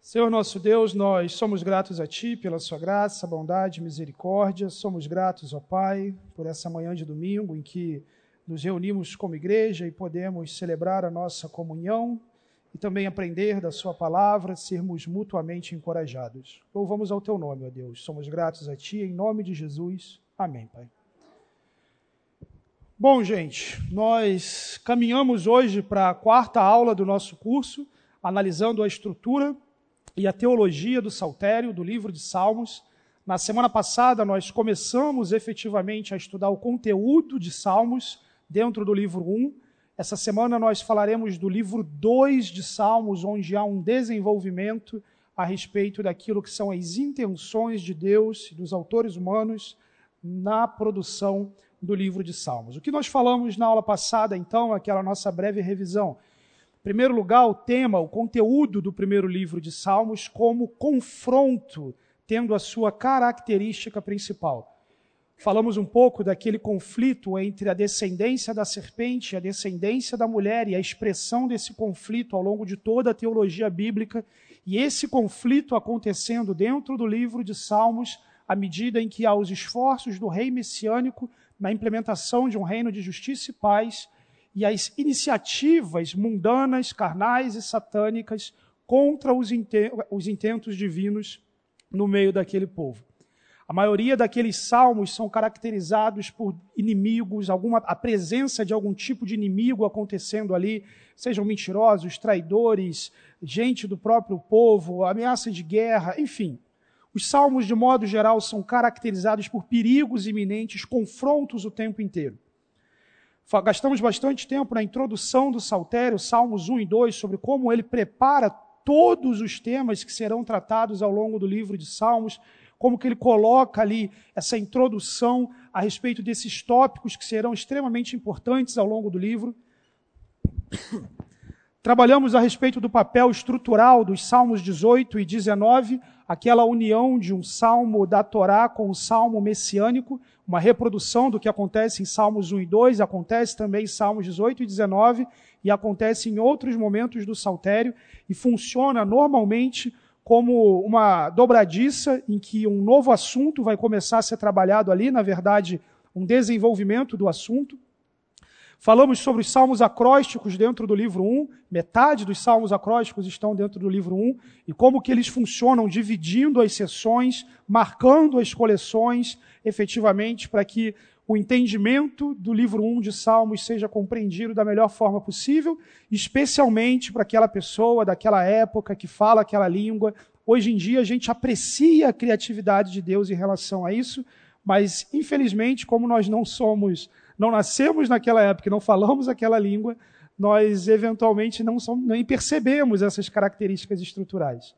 Senhor nosso Deus, nós somos gratos a Ti pela Sua graça, bondade misericórdia. Somos gratos, ó Pai, por essa manhã de domingo em que nos reunimos como igreja e podemos celebrar a nossa comunhão e também aprender da Sua palavra, sermos mutuamente encorajados. Louvamos ao Teu nome, ó Deus. Somos gratos a Ti, em nome de Jesus. Amém, Pai. Bom, gente, nós caminhamos hoje para a quarta aula do nosso curso, analisando a estrutura e a teologia do Saltério, do livro de Salmos. Na semana passada, nós começamos efetivamente a estudar o conteúdo de Salmos dentro do livro 1. Essa semana nós falaremos do livro 2 de Salmos, onde há um desenvolvimento a respeito daquilo que são as intenções de Deus e dos autores humanos na produção do livro de Salmos. O que nós falamos na aula passada, então, aquela nossa breve revisão. Primeiro lugar, o tema, o conteúdo do primeiro livro de Salmos como confronto, tendo a sua característica principal. Falamos um pouco daquele conflito entre a descendência da serpente e a descendência da mulher e a expressão desse conflito ao longo de toda a teologia bíblica, e esse conflito acontecendo dentro do livro de Salmos à medida em que há os esforços do rei messiânico na implementação de um reino de justiça e paz e as iniciativas mundanas, carnais e satânicas contra os, intentos divinos no meio daquele povo. A maioria daqueles salmos são caracterizados por inimigos, alguma, a presença de algum tipo de inimigo acontecendo ali, sejam mentirosos, traidores, gente do próprio povo, ameaça de guerra, enfim. Os salmos, de modo geral, são caracterizados por perigos iminentes, confrontos o tempo inteiro. Gastamos bastante tempo na introdução do Saltério, Salmos 1 e 2, sobre como ele prepara todos os temas que serão tratados ao longo do livro de Salmos, como que ele coloca ali essa introdução a respeito desses tópicos que serão extremamente importantes ao longo do livro. Trabalhamos a respeito do papel estrutural dos Salmos 18 e 19, aquela união de um salmo da Torá com um salmo messiânico, uma reprodução do que acontece em Salmos 1 e 2, acontece também em Salmos 18 e 19 e acontece em outros momentos do saltério e funciona normalmente como uma dobradiça em que um novo assunto vai começar a ser trabalhado ali, na verdade, um desenvolvimento do assunto. Falamos sobre os salmos acrósticos dentro do livro 1, metade dos salmos acrósticos estão dentro do livro 1, e como que eles funcionam dividindo as sessões, marcando as coleções, efetivamente, para que o entendimento do livro 1 de Salmos seja compreendido da melhor forma possível, especialmente para aquela pessoa daquela época que fala aquela língua. Hoje em dia a gente aprecia a criatividade de Deus em relação a isso, mas infelizmente, como nós não somos não nascemos naquela época, não falamos aquela língua, nós eventualmente não nem percebemos essas características estruturais.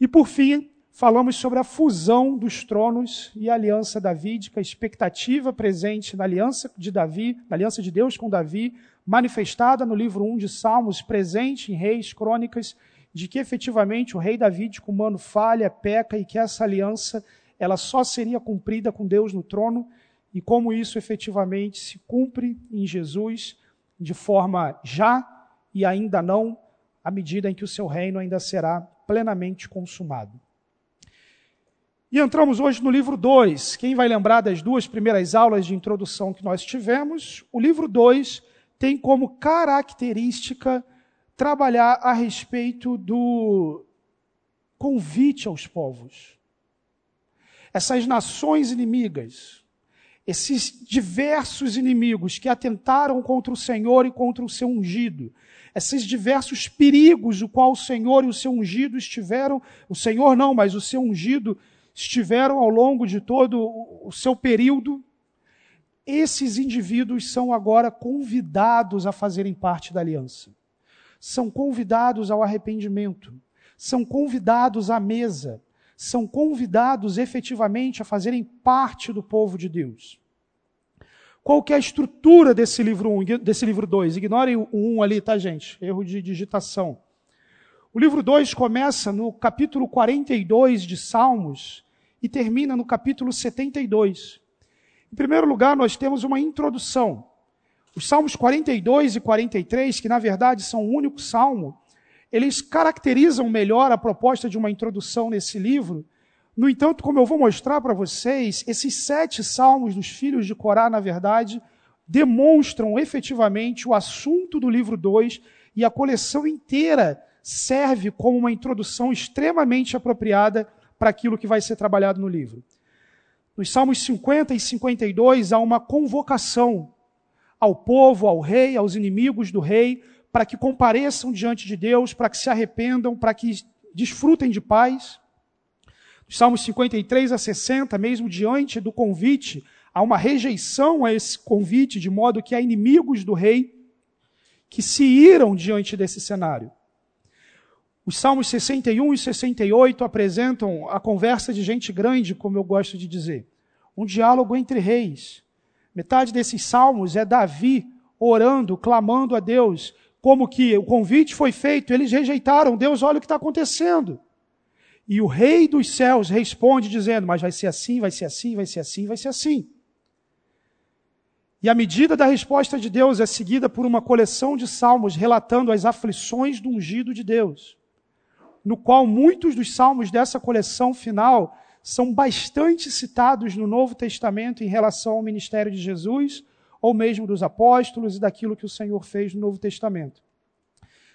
E por fim, falamos sobre a fusão dos tronos e a aliança davídica, a expectativa presente na aliança de Davi, na aliança de Deus com Davi, manifestada no livro 1 de Salmos, presente em Reis, Crônicas, de que efetivamente o rei davídico humano falha, peca e que essa aliança ela só seria cumprida com Deus no trono e como isso efetivamente se cumpre em Jesus de forma já e ainda não, à medida em que o seu reino ainda será plenamente consumado. E entramos hoje no livro 2. Quem vai lembrar das duas primeiras aulas de introdução que nós tivemos? O livro 2 tem como característica trabalhar a respeito do convite aos povos. Essas nações inimigas, esses diversos inimigos que atentaram contra o Senhor e contra o seu ungido, esses diversos perigos o qual o Senhor e o seu ungido estiveram, o Senhor não, mas o seu ungido estiveram ao longo de todo o seu período, esses indivíduos são agora convidados a fazerem parte da aliança. São convidados ao arrependimento, são convidados à mesa, são convidados efetivamente a fazerem parte do povo de Deus. Qual que é a estrutura desse livro 1, um, desse livro 2? Ignorem o 1 um ali, tá, gente? Erro de digitação. O livro 2 começa no capítulo 42 de Salmos e termina no capítulo 72. Em primeiro lugar, nós temos uma introdução. Os Salmos 42 e 43, que na verdade são um único salmo, eles caracterizam melhor a proposta de uma introdução nesse livro. No entanto, como eu vou mostrar para vocês, esses sete salmos dos filhos de Corá, na verdade, demonstram efetivamente o assunto do livro 2 e a coleção inteira serve como uma introdução extremamente apropriada para aquilo que vai ser trabalhado no livro. Nos Salmos 50 e 52 há uma convocação ao povo, ao rei, aos inimigos do rei, para que compareçam diante de Deus, para que se arrependam, para que desfrutem de paz. Salmos 53 a 60, mesmo diante do convite, há uma rejeição a esse convite, de modo que há inimigos do rei que se iram diante desse cenário. Os Salmos 61 e 68 apresentam a conversa de gente grande, como eu gosto de dizer. Um diálogo entre reis. Metade desses salmos é Davi orando, clamando a Deus, como que o convite foi feito, eles rejeitaram. Deus, olha o que está acontecendo. E o rei dos céus responde dizendo: Mas vai ser assim, vai ser assim, vai ser assim, vai ser assim. E a medida da resposta de Deus é seguida por uma coleção de salmos relatando as aflições do ungido de Deus no qual muitos dos salmos dessa coleção final são bastante citados no Novo Testamento em relação ao ministério de Jesus, ou mesmo dos apóstolos e daquilo que o Senhor fez no Novo Testamento.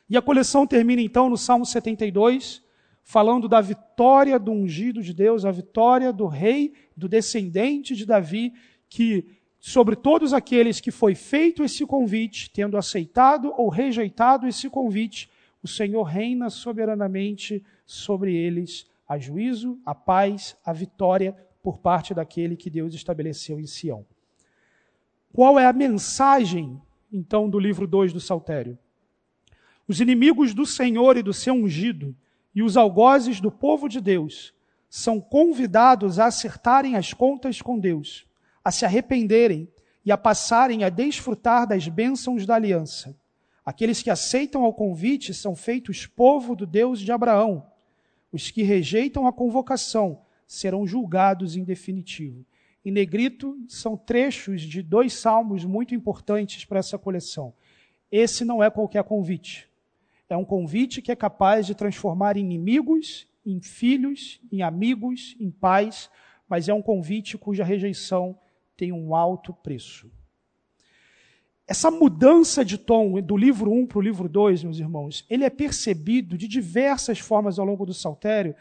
E a coleção termina então no Salmo 72, falando da vitória do ungido de Deus, a vitória do rei, do descendente de Davi, que sobre todos aqueles que foi feito esse convite, tendo aceitado ou rejeitado esse convite, o Senhor reina soberanamente sobre eles a juízo, a paz, a vitória por parte daquele que Deus estabeleceu em Sião. Qual é a mensagem, então, do livro 2 do Saltério? Os inimigos do Senhor e do seu ungido e os algozes do povo de Deus são convidados a acertarem as contas com Deus, a se arrependerem e a passarem a desfrutar das bênçãos da aliança. Aqueles que aceitam ao convite são feitos povo do Deus de Abraão. Os que rejeitam a convocação serão julgados em definitivo. Em negrito são trechos de dois salmos muito importantes para essa coleção. Esse não é qualquer convite. É um convite que é capaz de transformar inimigos em filhos, em amigos, em pais, mas é um convite cuja rejeição tem um alto preço. Essa mudança de tom do livro 1 para o livro 2, meus irmãos, ele é percebido de diversas formas ao longo do saltério,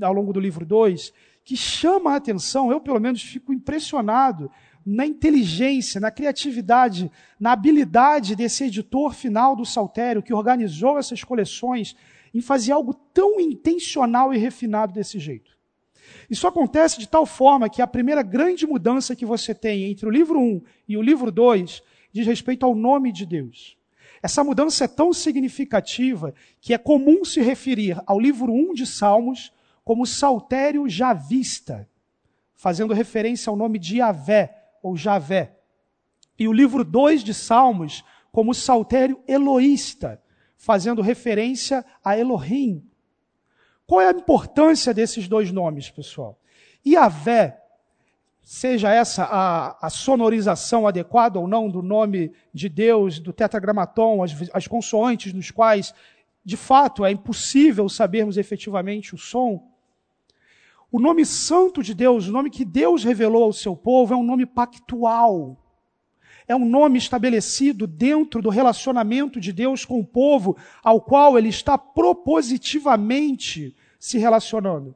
ao longo do livro 2, que chama a atenção, eu pelo menos fico impressionado na inteligência, na criatividade, na habilidade desse editor final do saltério que organizou essas coleções em fazer algo tão intencional e refinado desse jeito. Isso acontece de tal forma que a primeira grande mudança que você tem entre o livro 1 e o livro 2 diz respeito ao nome de Deus. Essa mudança é tão significativa que é comum se referir ao livro 1 de Salmos como saltério javista, fazendo referência ao nome de Yahvé ou Javé. E o livro 2 de Salmos como saltério eloísta, fazendo referência a Elohim. Qual é a importância desses dois nomes, pessoal? Yahvé seja essa a, a, sonorização adequada ou não do nome de Deus, do tetragramaton, as, as consoantes nos quais, de fato, é impossível sabermos efetivamente o som. O nome santo de Deus, o nome que Deus revelou ao seu povo, é um nome pactual. É um nome estabelecido dentro do relacionamento de Deus com o povo, ao qual ele está propositivamente se relacionando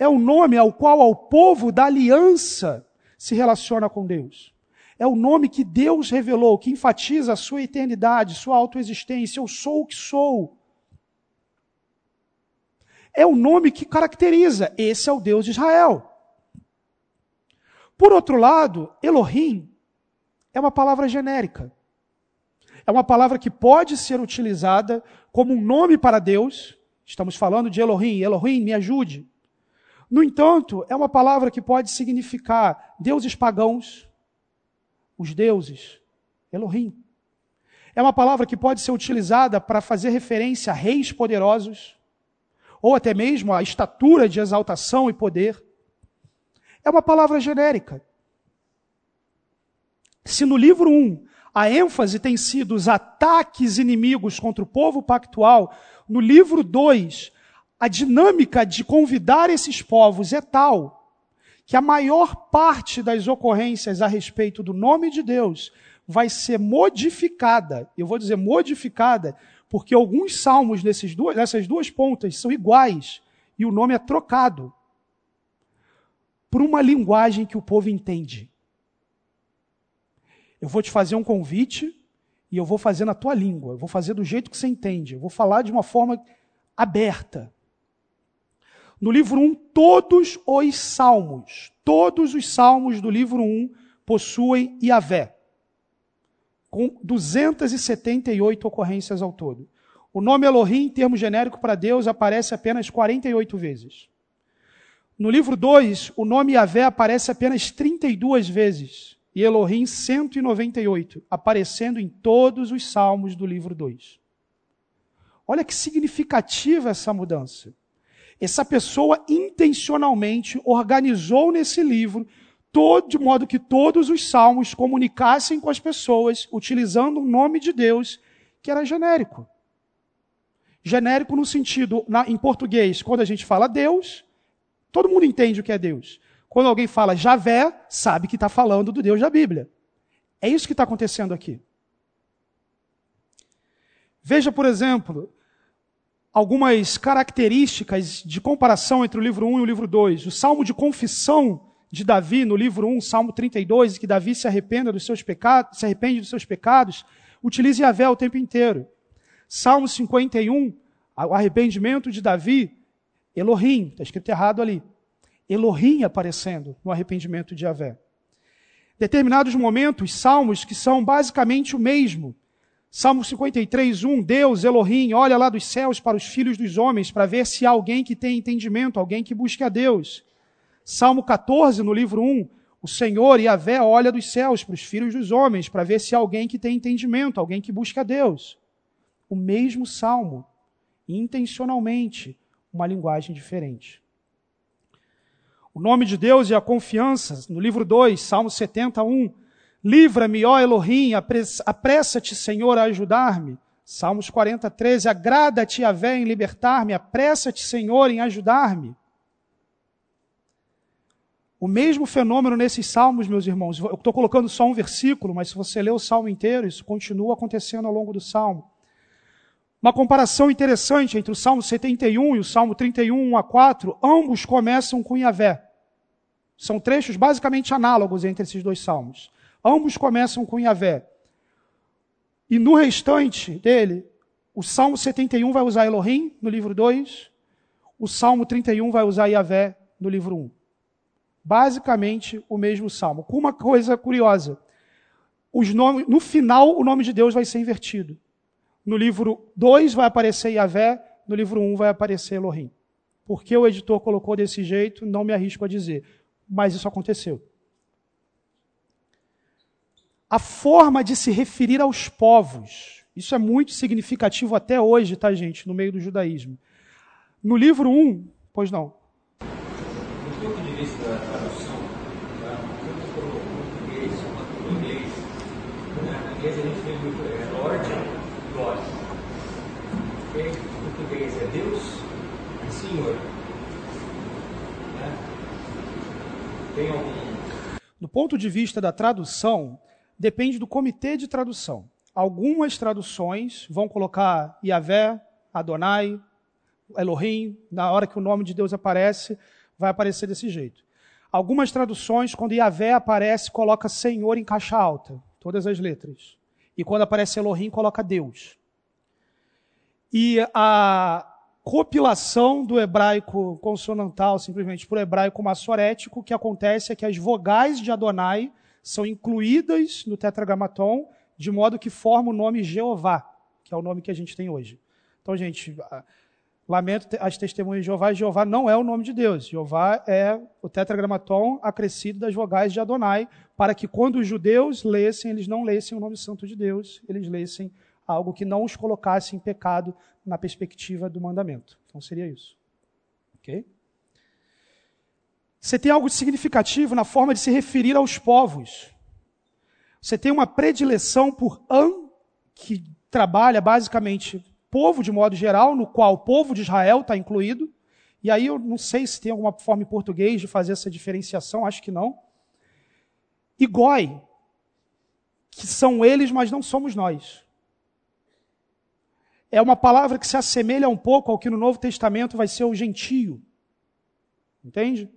é o nome ao qual o povo da aliança se relaciona com Deus. É o nome que Deus revelou, que enfatiza a sua eternidade, sua autoexistência. Eu sou o que sou. É o nome que caracteriza. Esse é o Deus de Israel. Por outro lado, Elohim é uma palavra genérica. É uma palavra que pode ser utilizada como um nome para Deus. Estamos falando de Elohim. Elohim, me ajude. No entanto, é uma palavra que pode significar deuses pagãos, os deuses, Elohim. É uma palavra que pode ser utilizada para fazer referência a reis poderosos, ou até mesmo a estatura de exaltação e poder. É uma palavra genérica. Se no livro 1 a ênfase tem sido os ataques inimigos contra o povo pactual, no livro 2, a dinâmica de convidar esses povos é tal que a maior parte das ocorrências a respeito do nome de Deus vai ser modificada. Eu vou dizer modificada, porque alguns salmos nesses duas, nessas duas pontas são iguais e o nome é trocado por uma linguagem que o povo entende. Eu vou te fazer um convite e eu vou fazer na tua língua, eu vou fazer do jeito que você entende, eu vou falar de uma forma aberta. No livro 1, todos os salmos, todos os salmos do livro 1 possuem Yahvé, com 278 ocorrências ao todo. O nome Elohim, em termo genérico para Deus, aparece apenas 48 vezes. No livro 2, o nome Yahvé aparece apenas 32 vezes e Elohim 198, aparecendo em todos os salmos do livro 2. Olha que significativa essa mudança. Essa pessoa intencionalmente organizou nesse livro todo, de modo que todos os salmos comunicassem com as pessoas utilizando o nome de Deus que era genérico. Genérico no sentido, na, em português, quando a gente fala Deus, todo mundo entende o que é Deus. Quando alguém fala Javé, sabe que está falando do Deus da Bíblia. É isso que está acontecendo aqui. Veja, por exemplo, algumas características de comparação entre o livro 1 e o livro 2. O salmo de confissão de Davi, no livro 1, Salmo 32, que Davi se arrependa dos seus pecados, se arrepende dos seus pecados, utiliza Yahvé o tempo inteiro. Salmo 51, o arrependimento de Davi, Elohim, está escrito errado ali. Elohim aparecendo no arrependimento de Yahvé. Determinados momentos, salmos que são basicamente o mesmo, Salmo 53, 1, Deus, Elohim, olha lá dos céus para os filhos dos homens, para ver se há alguém que tem entendimento, alguém que busque a Deus. Salmo 14, no livro 1, o Senhor e a Vé olha dos céus para os filhos dos homens, para ver se há alguém que tem entendimento, alguém que busca Deus. O mesmo salmo, intencionalmente, uma linguagem diferente. O nome de Deus e a confiança, no livro 2, Salmo 71, Livra-me, ó Elohim, apressa-te, Senhor, a ajudar-me. Salmos 40, 13. Agrada-te, a vé em libertar-me. Apressa-te, Senhor, em ajudar-me. O mesmo fenômeno nesses salmos, meus irmãos. Eu estou colocando só um versículo, mas se você ler o salmo inteiro, isso continua acontecendo ao longo do salmo. Uma comparação interessante entre o salmo 71 e o salmo 31, 1 a 4. Ambos começam com Yahvé. São trechos basicamente análogos entre esses dois salmos. Ambos começam com Yahvé. E no restante dele, o Salmo 71 vai usar Elohim no livro 2, o Salmo 31 vai usar Yahvé no livro 1. Basicamente o mesmo salmo. Com uma coisa curiosa. Os nomes, no final, o nome de Deus vai ser invertido. No livro 2 vai aparecer Yahvé, no livro 1 vai aparecer Elohim. Por que o editor colocou desse jeito, não me arrisco a dizer. Mas isso aconteceu a forma de se referir aos povos. Isso é muito significativo até hoje, tá, gente, no meio do judaísmo. No livro 1, pois não. Do ponto de vista da tradução, tá? para o português quanto para o inglês, né? inglês a gente tem muito é, Lord, God. Em português é Deus e Senhor. Né? Tem algum. Do ponto de vista da tradução, depende do comitê de tradução. Algumas traduções vão colocar Yahvé, Adonai, Elohim, na hora que o nome de Deus aparece, vai aparecer desse jeito. Algumas traduções, quando Yahvé aparece, coloca Senhor em caixa alta, todas as letras. E quando aparece Elohim, coloca Deus. E a compilação do hebraico consonantal, simplesmente para o hebraico massorético, o que acontece é que as vogais de Adonai são incluídas no tetragramaton, de modo que forma o nome Jeová, que é o nome que a gente tem hoje. Então, gente, lamento as testemunhas de Jeová, Jeová não é o nome de Deus. Jeová é o tetragramaton acrescido das vogais de Adonai, para que quando os judeus lessem, eles não lessem o nome santo de Deus, eles lessem algo que não os colocasse em pecado na perspectiva do mandamento. Então seria isso. OK? Você tem algo significativo na forma de se referir aos povos. Você tem uma predileção por An, que trabalha basicamente povo de modo geral, no qual o povo de Israel está incluído. E aí eu não sei se tem alguma forma em português de fazer essa diferenciação, acho que não. E Goi, que são eles, mas não somos nós. É uma palavra que se assemelha um pouco ao que no Novo Testamento vai ser o gentio. Entende?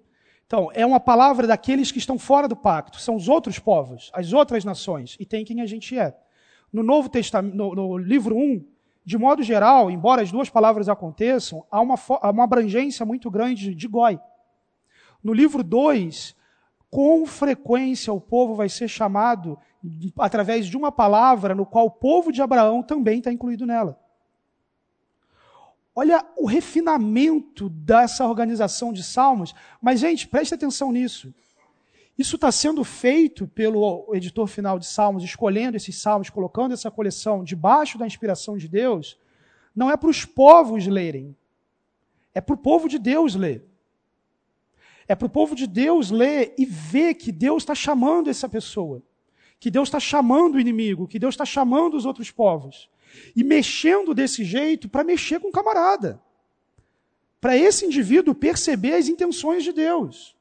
Então, é uma palavra daqueles que estão fora do pacto, são os outros povos, as outras nações, e tem quem a gente é. No Novo Testamento, no, no livro 1, de modo geral, embora as duas palavras aconteçam, há uma, há uma abrangência muito grande de goi. No livro 2, com frequência o povo vai ser chamado através de uma palavra no qual o povo de Abraão também está incluído nela. Olha o refinamento dessa organização de salmos. Mas, gente, preste atenção nisso. Isso está sendo feito pelo editor final de Salmos, escolhendo esses salmos, colocando essa coleção debaixo da inspiração de Deus, não é para os povos lerem, é para o povo de Deus ler. É para o povo de Deus ler e ver que Deus está chamando essa pessoa, que Deus está chamando o inimigo, que Deus está chamando os outros povos e mexendo desse jeito para mexer com o camarada. Para esse indivíduo perceber as intenções de Deus.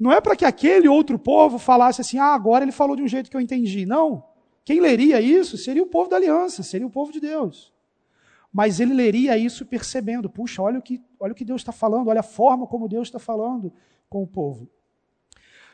Não é para que aquele outro povo falasse assim, ah, agora ele falou de um jeito que eu entendi. Não. Quem leria isso seria o povo da aliança, seria o povo de Deus. Mas ele leria isso percebendo, puxa, olha o que, olha o que Deus está falando, olha a forma como Deus está falando com o povo.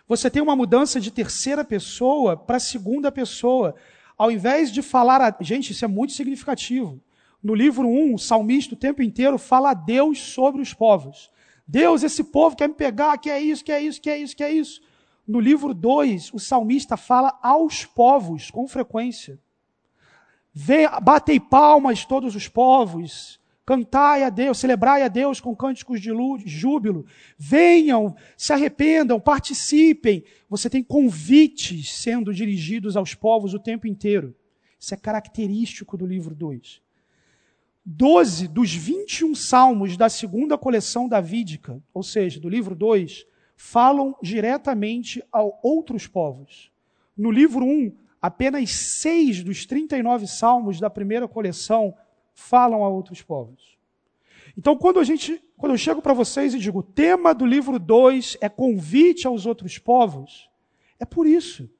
Você tem uma mudança de terceira pessoa para segunda pessoa. Ao invés de falar a. Gente, isso é muito significativo. No livro 1, o salmista o tempo inteiro fala a Deus sobre os povos. Deus, esse povo quer me pegar, quer isso, quer isso, quer isso, quer isso. No livro 2, o salmista fala aos povos com frequência. Vem, batei palmas todos os povos, Cantai a Deus, celebrai a Deus com cânticos de júbilo. Venham, se arrependam, participem. Você tem convites sendo dirigidos aos povos o tempo inteiro. Isso é característico do livro 2. Doze dos 21 salmos da segunda coleção davídica, ou seja, do livro 2, falam diretamente a outros povos. No livro 1, um, apenas seis dos 39 salmos da primeira coleção falam a outros povos. Então, quando a gente, quando eu chego para vocês e digo, o tema do livro 2 é convite aos outros povos, é por isso.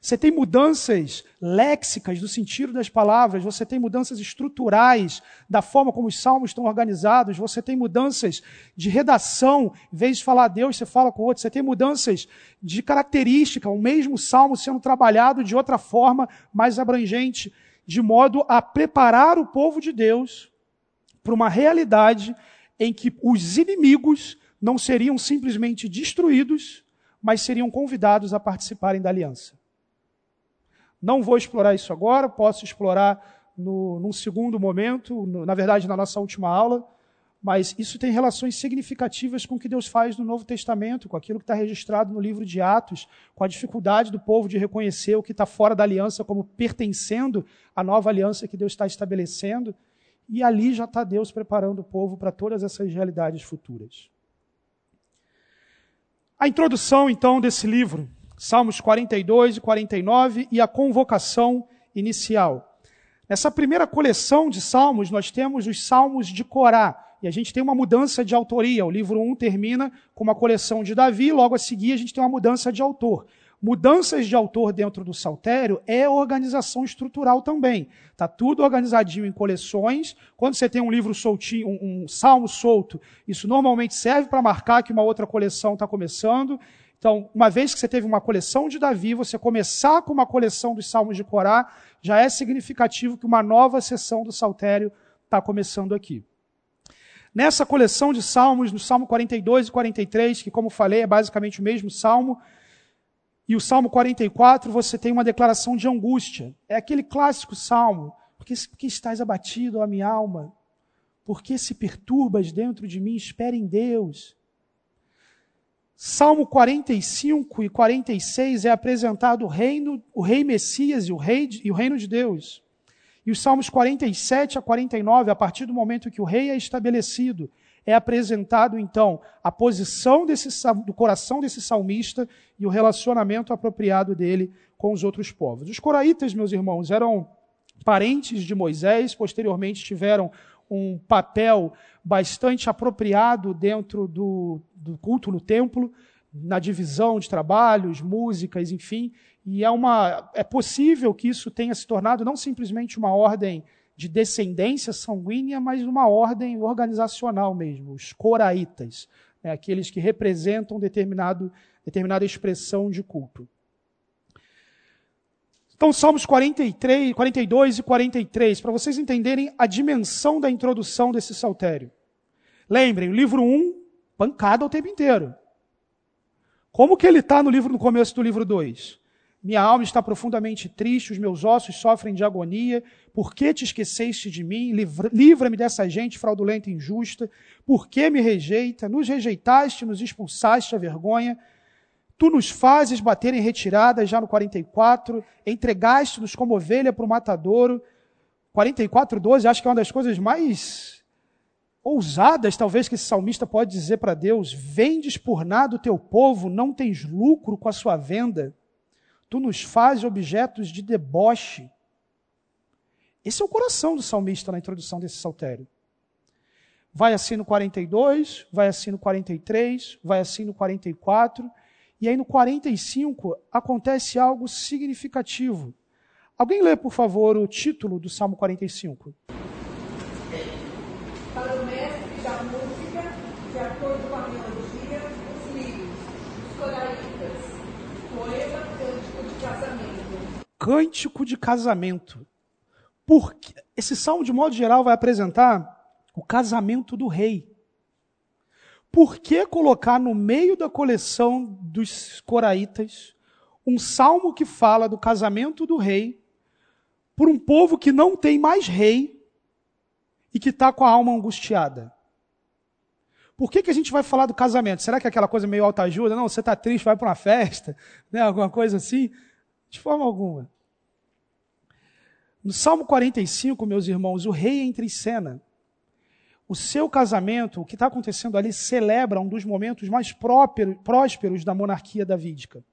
Você tem mudanças léxicas do sentido das palavras, você tem mudanças estruturais da forma como os salmos estão organizados, você tem mudanças de redação, em vez de falar a Deus, você fala com outro, você tem mudanças de característica, o mesmo salmo sendo trabalhado de outra forma, mais abrangente de modo a preparar o povo de Deus para uma realidade em que os inimigos não seriam simplesmente destruídos, mas seriam convidados a participarem da aliança. Não vou explorar isso agora, posso explorar no, num segundo momento, no, na verdade, na nossa última aula. Mas isso tem relações significativas com o que Deus faz no Novo Testamento, com aquilo que está registrado no livro de Atos, com a dificuldade do povo de reconhecer o que está fora da aliança como pertencendo à nova aliança que Deus está estabelecendo. E ali já está Deus preparando o povo para todas essas realidades futuras. A introdução, então, desse livro, Salmos 42 e 49, e a convocação inicial. Nessa primeira coleção de salmos, nós temos os salmos de Corá e a gente tem uma mudança de autoria. O livro 1 termina com uma coleção de Davi, logo a seguir a gente tem uma mudança de autor. Mudanças de autor dentro do saltério é organização estrutural também. Está tudo organizadinho em coleções. Quando você tem um livro soltinho, um, um salmo solto, isso normalmente serve para marcar que uma outra coleção está começando. Então, uma vez que você teve uma coleção de Davi, você começar com uma coleção dos salmos de Corá, já é significativo que uma nova sessão do saltério está começando aqui. Nessa coleção de salmos, no Salmo 42 e 43, que, como falei, é basicamente o mesmo salmo, e o Salmo 44, você tem uma declaração de angústia. É aquele clássico salmo. Por que, estás abatido, ó minha alma? Por que se perturbas dentro de mim? Espere em Deus. Salmo 45 e 46 é apresentado o reino, o rei Messias e o, rei, e o reino de Deus. E os Salmos 47 a 49, a partir do momento que o rei é estabelecido, é apresentado então a posição desse, do coração desse salmista e o relacionamento apropriado dele com os outros povos. Os coraitas, meus irmãos, eram parentes de Moisés, posteriormente tiveram um papel bastante apropriado dentro do, do culto no templo, na divisão de trabalhos, músicas, enfim. E é, uma, é possível que isso tenha se tornado não simplesmente uma ordem de descendência sanguínea, mas uma ordem organizacional mesmo, os coraitas, né, aqueles que representam determinado, determinada expressão de culto. Então, Salmos 43, 42 e 43, para vocês entenderem a dimensão da introdução desse saltério. Lembrem, o livro 1, pancada o tempo inteiro. Como que ele está no livro no começo do livro 2? Minha alma está profundamente triste, os meus ossos sofrem de agonia. Por que te esqueceste de mim? Livra-me dessa gente fraudulenta e injusta. Por que me rejeita? Nos rejeitaste, nos expulsaste a vergonha. Tu nos fazes bater em retirada, já no 44. Entregaste-nos como ovelha para o matadouro. 44, 12, acho que é uma das coisas mais ousadas, talvez, que esse salmista pode dizer para Deus: Vendes por nada o teu povo, não tens lucro com a sua venda. Tu nos fazes objetos de deboche. Esse é o coração do salmista na introdução desse saltério. Vai assim no 42, vai assim no 43, vai assim no 44, e aí no 45 acontece algo significativo. Alguém lê, por favor, o título do Salmo 45? Para o mestre da música, de acordo com a melodia, os livros, os coraitas, poema casamento. Cântico de casamento. Porque esse salmo, de modo geral, vai apresentar o casamento do rei. Por que colocar no meio da coleção dos coraitas um salmo que fala do casamento do rei por um povo que não tem mais rei e que está com a alma angustiada? Por que, que a gente vai falar do casamento? Será que é aquela coisa meio alta ajuda? Não, você está triste, vai para uma festa, né? alguma coisa assim? De forma alguma. No Salmo 45, meus irmãos, o rei entra em cena. O seu casamento, o que está acontecendo ali, celebra um dos momentos mais prósperos da monarquia davídica.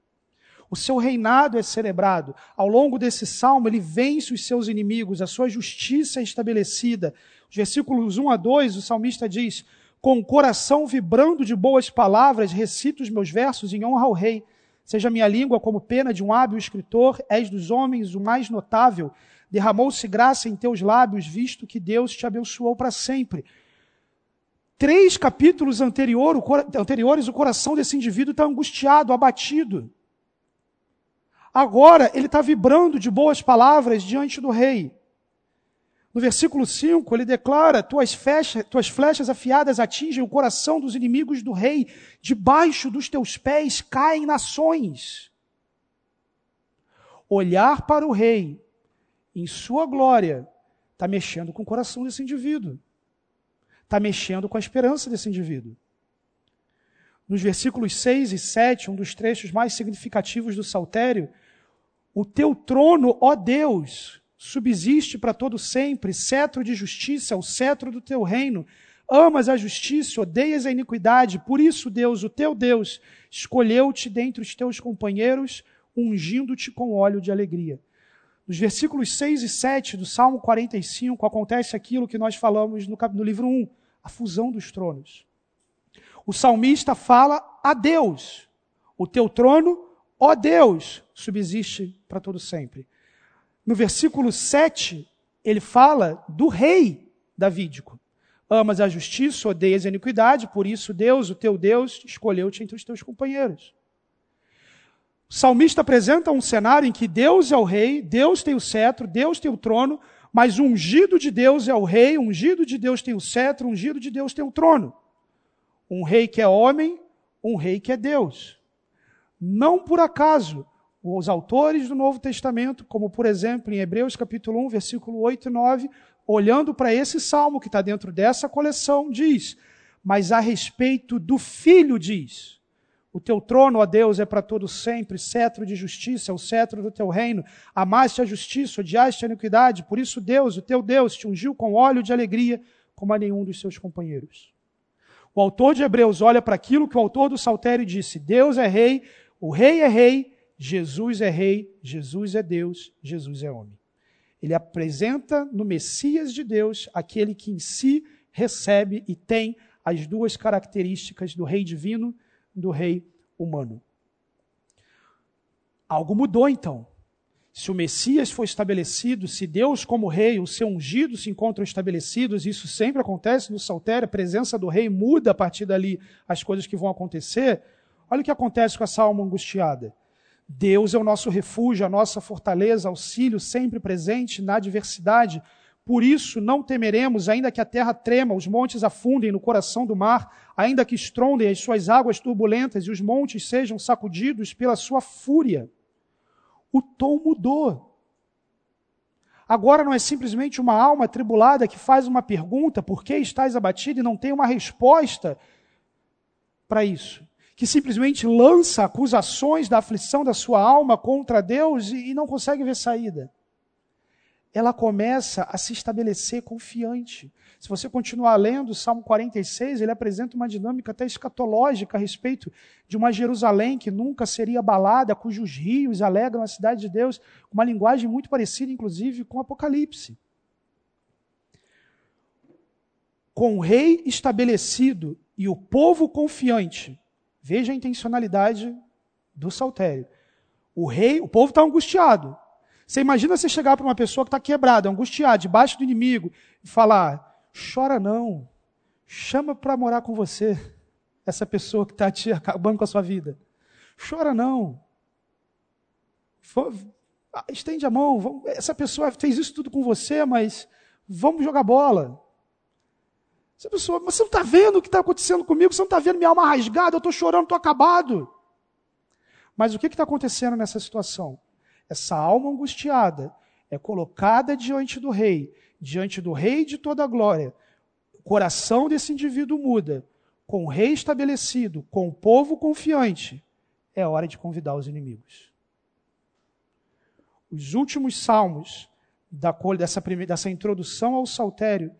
O seu reinado é celebrado. Ao longo desse salmo, ele vence os seus inimigos, a sua justiça é estabelecida. Os versículos 1 a 2, o salmista diz: Com o coração vibrando de boas palavras, recito os meus versos em honra ao rei. Seja minha língua como pena de um hábil escritor, és dos homens o mais notável. Derramou-se graça em teus lábios, visto que Deus te abençoou para sempre. Três capítulos anterior, o, anteriores, o coração desse indivíduo está angustiado, abatido. Agora, ele está vibrando de boas palavras diante do rei. No versículo 5, ele declara: tuas, fecha, tuas flechas afiadas atingem o coração dos inimigos do rei, debaixo dos teus pés caem nações. Olhar para o rei em sua glória está mexendo com o coração desse indivíduo, está mexendo com a esperança desse indivíduo. Nos versículos 6 e 7, um dos trechos mais significativos do Saltério, o teu trono, ó Deus, subsiste para todo sempre, cetro de justiça é o cetro do teu reino. Amas a justiça, odeias a iniquidade, por isso Deus, o teu Deus, escolheu-te dentre os teus companheiros, ungindo-te com óleo de alegria. Nos versículos 6 e 7 do Salmo 45 acontece aquilo que nós falamos no, no livro 1, a fusão dos tronos. O salmista fala a Deus, o teu trono, ó Deus, subsiste para todo sempre. No versículo 7, ele fala do rei davídico. Amas a justiça, odeias a iniquidade, por isso Deus, o teu Deus, escolheu-te entre os teus companheiros. O salmista apresenta um cenário em que Deus é o rei, Deus tem o cetro, Deus tem o trono, mas o ungido de Deus é o rei, o ungido de Deus tem o cetro, o ungido de Deus tem o trono. Um rei que é homem, um rei que é Deus. Não por acaso, os autores do Novo Testamento, como por exemplo em Hebreus capítulo 1, versículo 8 e 9, olhando para esse salmo que está dentro dessa coleção, diz: Mas a respeito do filho, diz: O teu trono, ó Deus, é para todo sempre, cetro de justiça, é o cetro do teu reino. Amaste a justiça, odiaste a iniquidade, por isso Deus, o teu Deus, te ungiu com óleo de alegria, como a nenhum dos seus companheiros. O autor de Hebreus olha para aquilo que o autor do Saltério disse: Deus é rei, o rei é rei, Jesus é rei, Jesus é Deus, Jesus é homem. Ele apresenta no Messias de Deus aquele que em si recebe e tem as duas características do rei divino, do rei humano. Algo mudou então. Se o Messias foi estabelecido, se Deus como rei, o seu ungido se encontram estabelecidos, isso sempre acontece no saltério, a presença do rei muda a partir dali as coisas que vão acontecer. Olha o que acontece com essa alma angustiada. Deus é o nosso refúgio, a nossa fortaleza, auxílio sempre presente na adversidade. Por isso não temeremos, ainda que a terra trema, os montes afundem no coração do mar, ainda que estrondem as suas águas turbulentas e os montes sejam sacudidos pela sua fúria o tom mudou. Agora não é simplesmente uma alma atribulada que faz uma pergunta, por que estás abatido, e não tem uma resposta para isso. Que simplesmente lança acusações da aflição da sua alma contra Deus e, e não consegue ver saída. Ela começa a se estabelecer confiante. Se você continuar lendo o Salmo 46, ele apresenta uma dinâmica até escatológica a respeito de uma Jerusalém que nunca seria abalada, cujos rios alegram a cidade de Deus, uma linguagem muito parecida, inclusive, com o Apocalipse. Com o rei estabelecido e o povo confiante, veja a intencionalidade do saltério. O rei, o povo está angustiado. Você imagina você chegar para uma pessoa que está quebrada, angustiada, debaixo do inimigo, e falar: Chora não. Chama para morar com você essa pessoa que está te acabando com a sua vida. Chora não. Estende a mão. Essa pessoa fez isso tudo com você, mas vamos jogar bola. Essa pessoa, você não está vendo o que está acontecendo comigo? Você não está vendo minha alma rasgada? Eu estou chorando, estou acabado. Mas o que está acontecendo nessa situação? Essa alma angustiada é colocada diante do rei diante do Rei de toda a glória, o coração desse indivíduo muda, com o rei estabelecido, com o povo confiante, é hora de convidar os inimigos. Os últimos salmos da, dessa, dessa introdução ao saltério,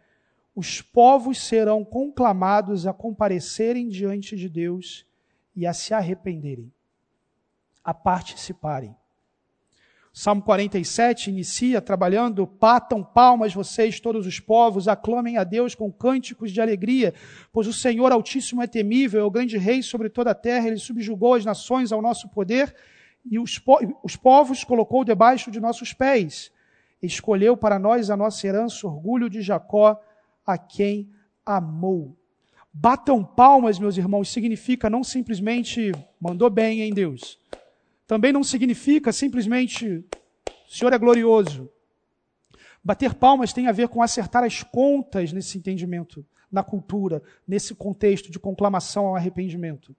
os povos serão conclamados a comparecerem diante de Deus e a se arrependerem, a participarem. Salmo 47 inicia trabalhando: Patam palmas vocês, todos os povos, aclamem a Deus com cânticos de alegria, pois o Senhor Altíssimo é temível, é o grande rei sobre toda a terra, ele subjugou as nações ao nosso poder e os, po os povos colocou debaixo de nossos pés. Escolheu para nós a nossa herança, orgulho de Jacó, a quem amou. Batam palmas, meus irmãos, significa não simplesmente mandou bem em Deus também não significa simplesmente o Senhor é glorioso. Bater palmas tem a ver com acertar as contas nesse entendimento, na cultura, nesse contexto de conclamação ao arrependimento.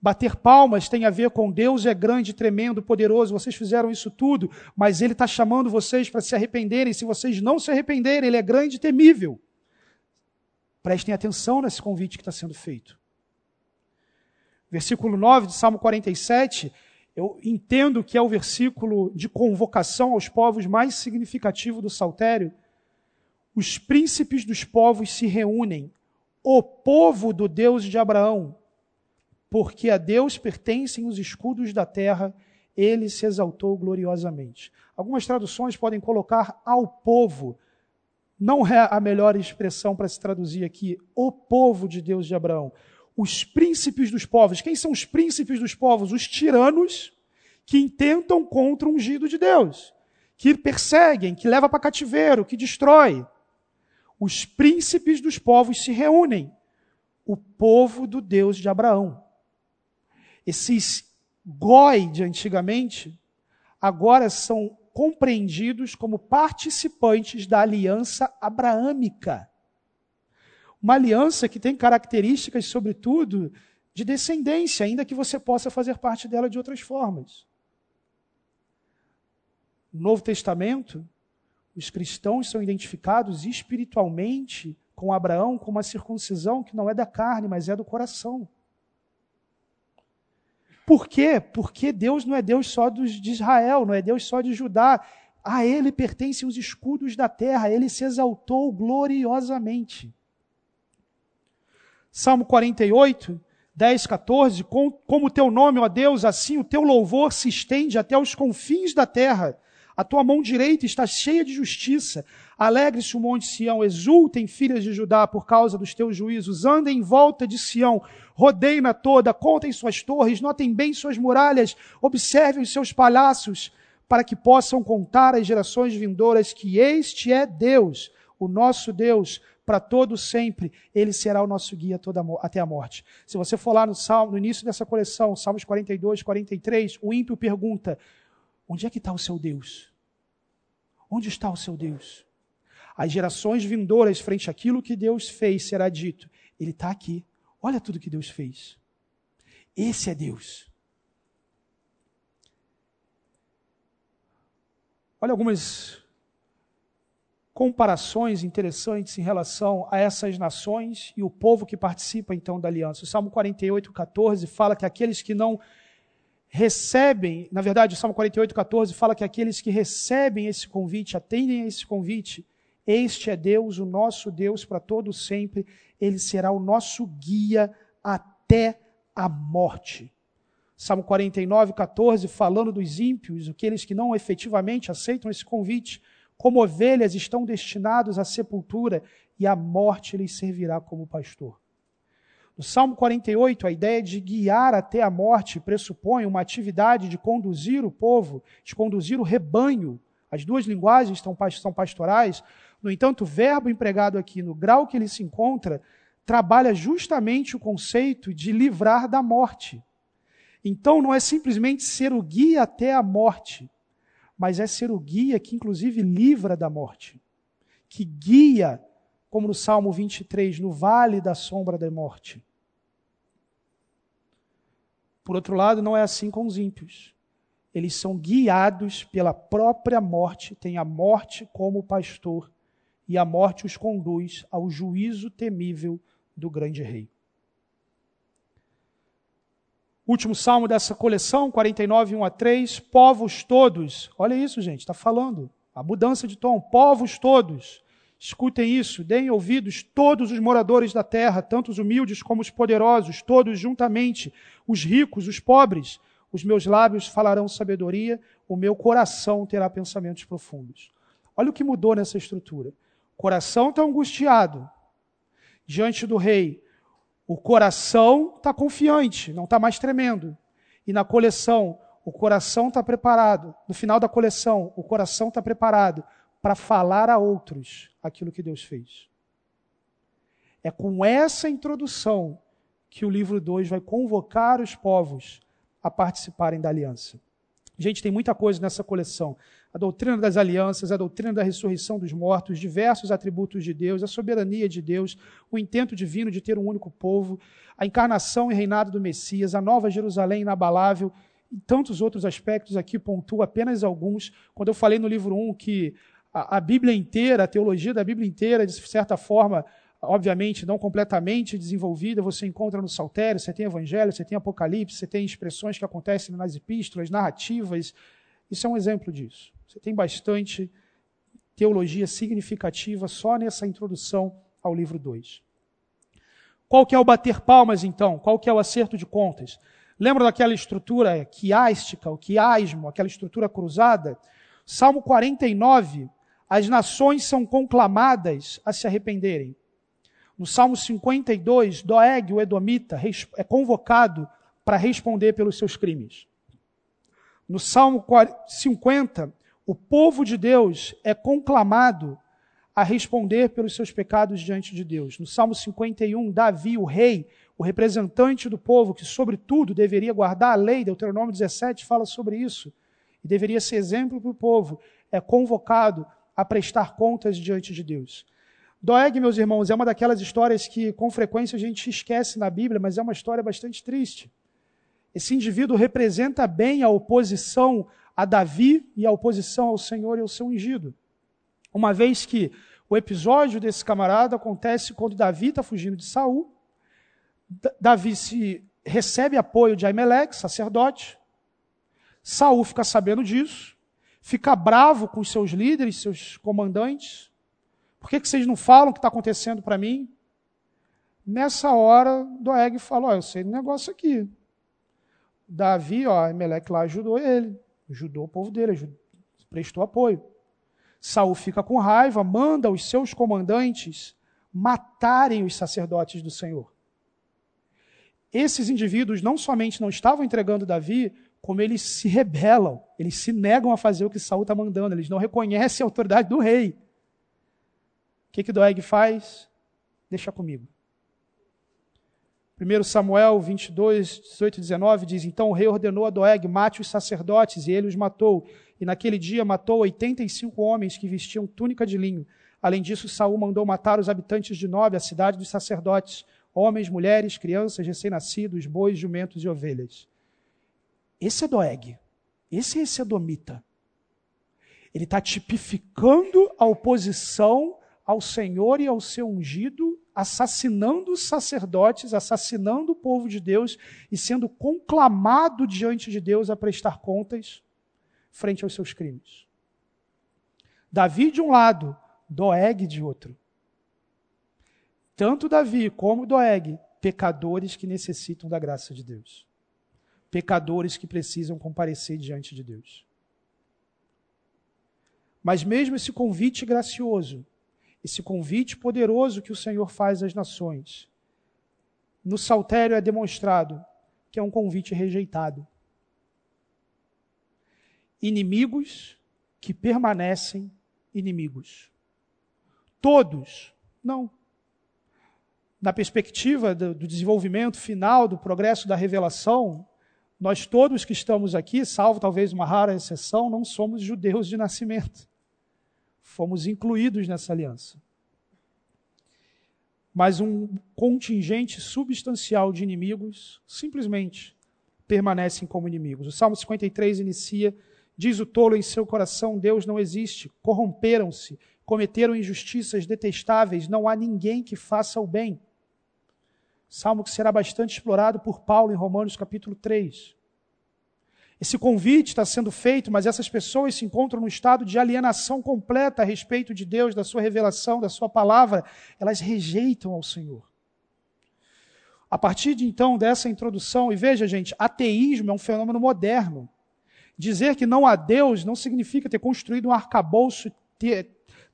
Bater palmas tem a ver com Deus é grande, tremendo, poderoso. Vocês fizeram isso tudo, mas Ele está chamando vocês para se arrependerem. Se vocês não se arrependerem, Ele é grande e temível. Prestem atenção nesse convite que está sendo feito. Versículo 9 de Salmo 47 eu entendo que é o versículo de convocação aos povos mais significativo do Saltério. Os príncipes dos povos se reúnem, o povo do Deus de Abraão, porque a Deus pertencem os escudos da terra, ele se exaltou gloriosamente. Algumas traduções podem colocar ao povo, não é a melhor expressão para se traduzir aqui, o povo de Deus de Abraão os príncipes dos povos. Quem são os príncipes dos povos? Os tiranos que intentam contra o ungido de Deus, que perseguem, que leva para cativeiro, que destrói. Os príncipes dos povos se reúnem. O povo do Deus de Abraão. Esses goi de antigamente agora são compreendidos como participantes da aliança abraâmica. Uma aliança que tem características, sobretudo, de descendência, ainda que você possa fazer parte dela de outras formas. No Novo Testamento, os cristãos são identificados espiritualmente com Abraão com uma circuncisão que não é da carne, mas é do coração. Por quê? Porque Deus não é Deus só dos, de Israel, não é Deus só de Judá. A Ele pertencem os escudos da terra, Ele se exaltou gloriosamente. Salmo 48, 10, 14, com, como o teu nome, ó Deus, assim o teu louvor se estende até os confins da terra. A tua mão direita está cheia de justiça. Alegre-se o monte Sião, exultem filhas de Judá por causa dos teus juízos. Andem em volta de Sião, rodeiem-na toda, contem suas torres, notem bem suas muralhas, observem os seus palácios, para que possam contar às gerações vindouras que este é Deus, o nosso Deus, para todo sempre, ele será o nosso guia toda, até a morte. Se você for lá no, salmo, no início dessa coleção, Salmos 42, 43, o ímpio pergunta: onde é que está o seu Deus? Onde está o seu Deus? As gerações vindouras, frente àquilo que Deus fez, será dito: Ele está aqui. Olha tudo que Deus fez. Esse é Deus. Olha algumas comparações interessantes em relação a essas nações e o povo que participa então da aliança. O Salmo 48, 14 fala que aqueles que não recebem, na verdade, o Salmo 48, 14 fala que aqueles que recebem esse convite, atendem a esse convite, este é Deus, o nosso Deus para todo sempre, ele será o nosso guia até a morte. Salmo 49, 14, falando dos ímpios, aqueles que não efetivamente aceitam esse convite, como ovelhas estão destinados à sepultura e a morte lhes servirá como pastor. No Salmo 48, a ideia de guiar até a morte pressupõe uma atividade de conduzir o povo, de conduzir o rebanho. As duas linguagens são pastorais. No entanto, o verbo empregado aqui, no grau que ele se encontra, trabalha justamente o conceito de livrar da morte. Então, não é simplesmente ser o guia até a morte, mas é ser o guia que, inclusive, livra da morte, que guia, como no Salmo 23, no vale da sombra da morte. Por outro lado, não é assim com os ímpios. Eles são guiados pela própria morte, têm a morte como pastor, e a morte os conduz ao juízo temível do grande rei. Último salmo dessa coleção, 49, 1 a 3. Povos todos. Olha isso, gente, está falando. A mudança de tom. Povos todos. Escutem isso, deem ouvidos todos os moradores da terra, tanto os humildes como os poderosos, todos juntamente, os ricos, os pobres. Os meus lábios falarão sabedoria, o meu coração terá pensamentos profundos. Olha o que mudou nessa estrutura. O coração está angustiado diante do rei, o coração está confiante, não está mais tremendo. E na coleção, o coração está preparado. No final da coleção, o coração está preparado para falar a outros aquilo que Deus fez. É com essa introdução que o livro 2 vai convocar os povos a participarem da aliança. Gente, tem muita coisa nessa coleção a doutrina das alianças, a doutrina da ressurreição dos mortos, diversos atributos de Deus, a soberania de Deus, o intento divino de ter um único povo, a encarnação e reinado do Messias, a nova Jerusalém inabalável e tantos outros aspectos aqui pontuo apenas alguns. Quando eu falei no livro 1 que a, a Bíblia inteira, a teologia da Bíblia inteira, de certa forma, obviamente não completamente desenvolvida, você encontra no Saltério, você tem Evangelho, você tem Apocalipse, você tem expressões que acontecem nas epístolas, narrativas. Isso é um exemplo disso. Você tem bastante teologia significativa só nessa introdução ao livro 2. Qual que é o bater palmas, então? Qual que é o acerto de contas? Lembra daquela estrutura quiástica, o quiasmo, aquela estrutura cruzada? Salmo 49, as nações são conclamadas a se arrependerem. No Salmo 52, Doeg, o Edomita, é convocado para responder pelos seus crimes. No Salmo 50, o povo de Deus é conclamado a responder pelos seus pecados diante de Deus. No Salmo 51, Davi, o rei, o representante do povo, que sobretudo deveria guardar a lei, Deuteronômio 17 fala sobre isso, e deveria ser exemplo para o povo, é convocado a prestar contas diante de Deus. Doeg, meus irmãos, é uma daquelas histórias que com frequência a gente esquece na Bíblia, mas é uma história bastante triste. Esse indivíduo representa bem a oposição a Davi e a oposição ao Senhor e ao seu ungido. Uma vez que o episódio desse camarada acontece quando Davi está fugindo de Saul. Davi se recebe apoio de Ahimelech, sacerdote. Saul fica sabendo disso, fica bravo com seus líderes, seus comandantes. Por que, que vocês não falam o que está acontecendo para mim? Nessa hora, Doeg falou: oh, Eu sei do negócio aqui. Davi, ó, Emelec lá ajudou ele, ajudou o povo dele, ajudou, prestou apoio. Saul fica com raiva, manda os seus comandantes matarem os sacerdotes do Senhor. Esses indivíduos não somente não estavam entregando Davi, como eles se rebelam, eles se negam a fazer o que Saul está mandando, eles não reconhecem a autoridade do rei. O que, que Doeg faz? Deixa comigo. 1 Samuel 22, 18 e 19 diz: Então o rei ordenou a Doeg: mate os sacerdotes, e ele os matou. E naquele dia matou 85 homens que vestiam túnica de linho. Além disso, Saul mandou matar os habitantes de Nob, a cidade dos sacerdotes, homens, mulheres, crianças, recém-nascidos, bois, jumentos e ovelhas. Esse é Doeg. Esse é esse Edomita. Ele está tipificando a oposição ao Senhor e ao seu ungido assassinando os sacerdotes, assassinando o povo de Deus e sendo conclamado diante de Deus a prestar contas frente aos seus crimes. Davi de um lado, Doeg de outro. Tanto Davi como Doeg, pecadores que necessitam da graça de Deus. Pecadores que precisam comparecer diante de Deus. Mas mesmo esse convite gracioso esse convite poderoso que o Senhor faz às nações. No saltério é demonstrado que é um convite rejeitado. Inimigos que permanecem inimigos. Todos, não. Na perspectiva do, desenvolvimento final, do progresso da revelação, nós todos que estamos aqui, salvo talvez uma rara exceção, não somos judeus de nascimento fomos incluídos nessa aliança. Mas um contingente substancial de inimigos simplesmente permanecem como inimigos. O Salmo 53 inicia: Diz o tolo em seu coração: Deus não existe, corromperam-se, cometeram injustiças detestáveis, não há ninguém que faça o bem. Salmo que será bastante explorado por Paulo em Romanos capítulo 3. Esse convite está sendo feito, mas essas pessoas se encontram num estado de alienação completa a respeito de Deus, da sua revelação, da sua palavra. Elas rejeitam ao Senhor. A partir de então dessa introdução, e veja, gente, ateísmo é um fenômeno moderno. Dizer que não há Deus não significa ter construído um arcabouço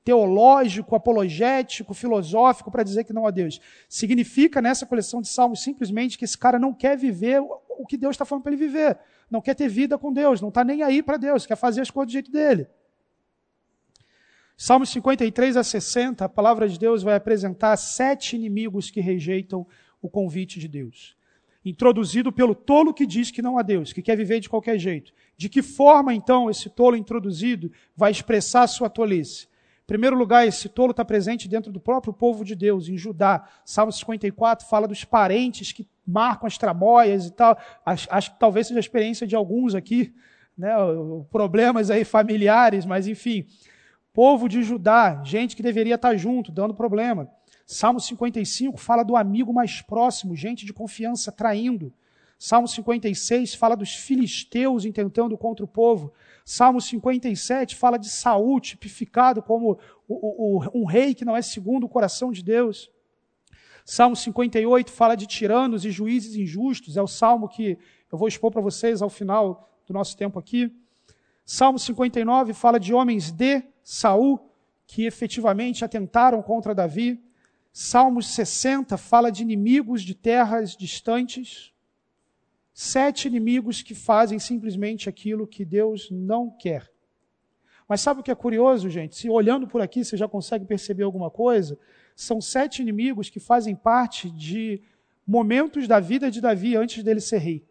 teológico, apologético, filosófico para dizer que não há Deus. Significa nessa coleção de salmos simplesmente que esse cara não quer viver o que Deus está falando para ele viver não quer ter vida com Deus, não está nem aí para Deus, quer fazer as coisas do jeito dele. Salmos 53 a 60, a palavra de Deus vai apresentar sete inimigos que rejeitam o convite de Deus. Introduzido pelo tolo que diz que não há Deus, que quer viver de qualquer jeito. De que forma, então, esse tolo introduzido vai expressar sua tolice? Em primeiro lugar, esse tolo está presente dentro do próprio povo de Deus, em Judá. Salmo 54 fala dos parentes que marcam as tramóias e tal. Acho, acho que talvez seja a experiência de alguns aqui, né? problemas aí familiares, mas enfim. Povo de Judá, gente que deveria estar junto, dando problema. Salmo 55 fala do amigo mais próximo, gente de confiança traindo. Salmo 56 fala dos filisteus intentando contra o povo. Salmo 57 fala de Saul, tipificado como o, o, um rei que não é segundo o coração de Deus. Salmo 58 fala de tiranos e juízes injustos, é o salmo que eu vou expor para vocês ao final do nosso tempo aqui. Salmo 59 fala de homens de Saul que efetivamente atentaram contra Davi. Salmo 60 fala de inimigos de terras distantes. Sete inimigos que fazem simplesmente aquilo que Deus não quer. Mas sabe o que é curioso, gente? Se olhando por aqui você já consegue perceber alguma coisa, são sete inimigos que fazem parte de momentos da vida de Davi antes dele ser rei.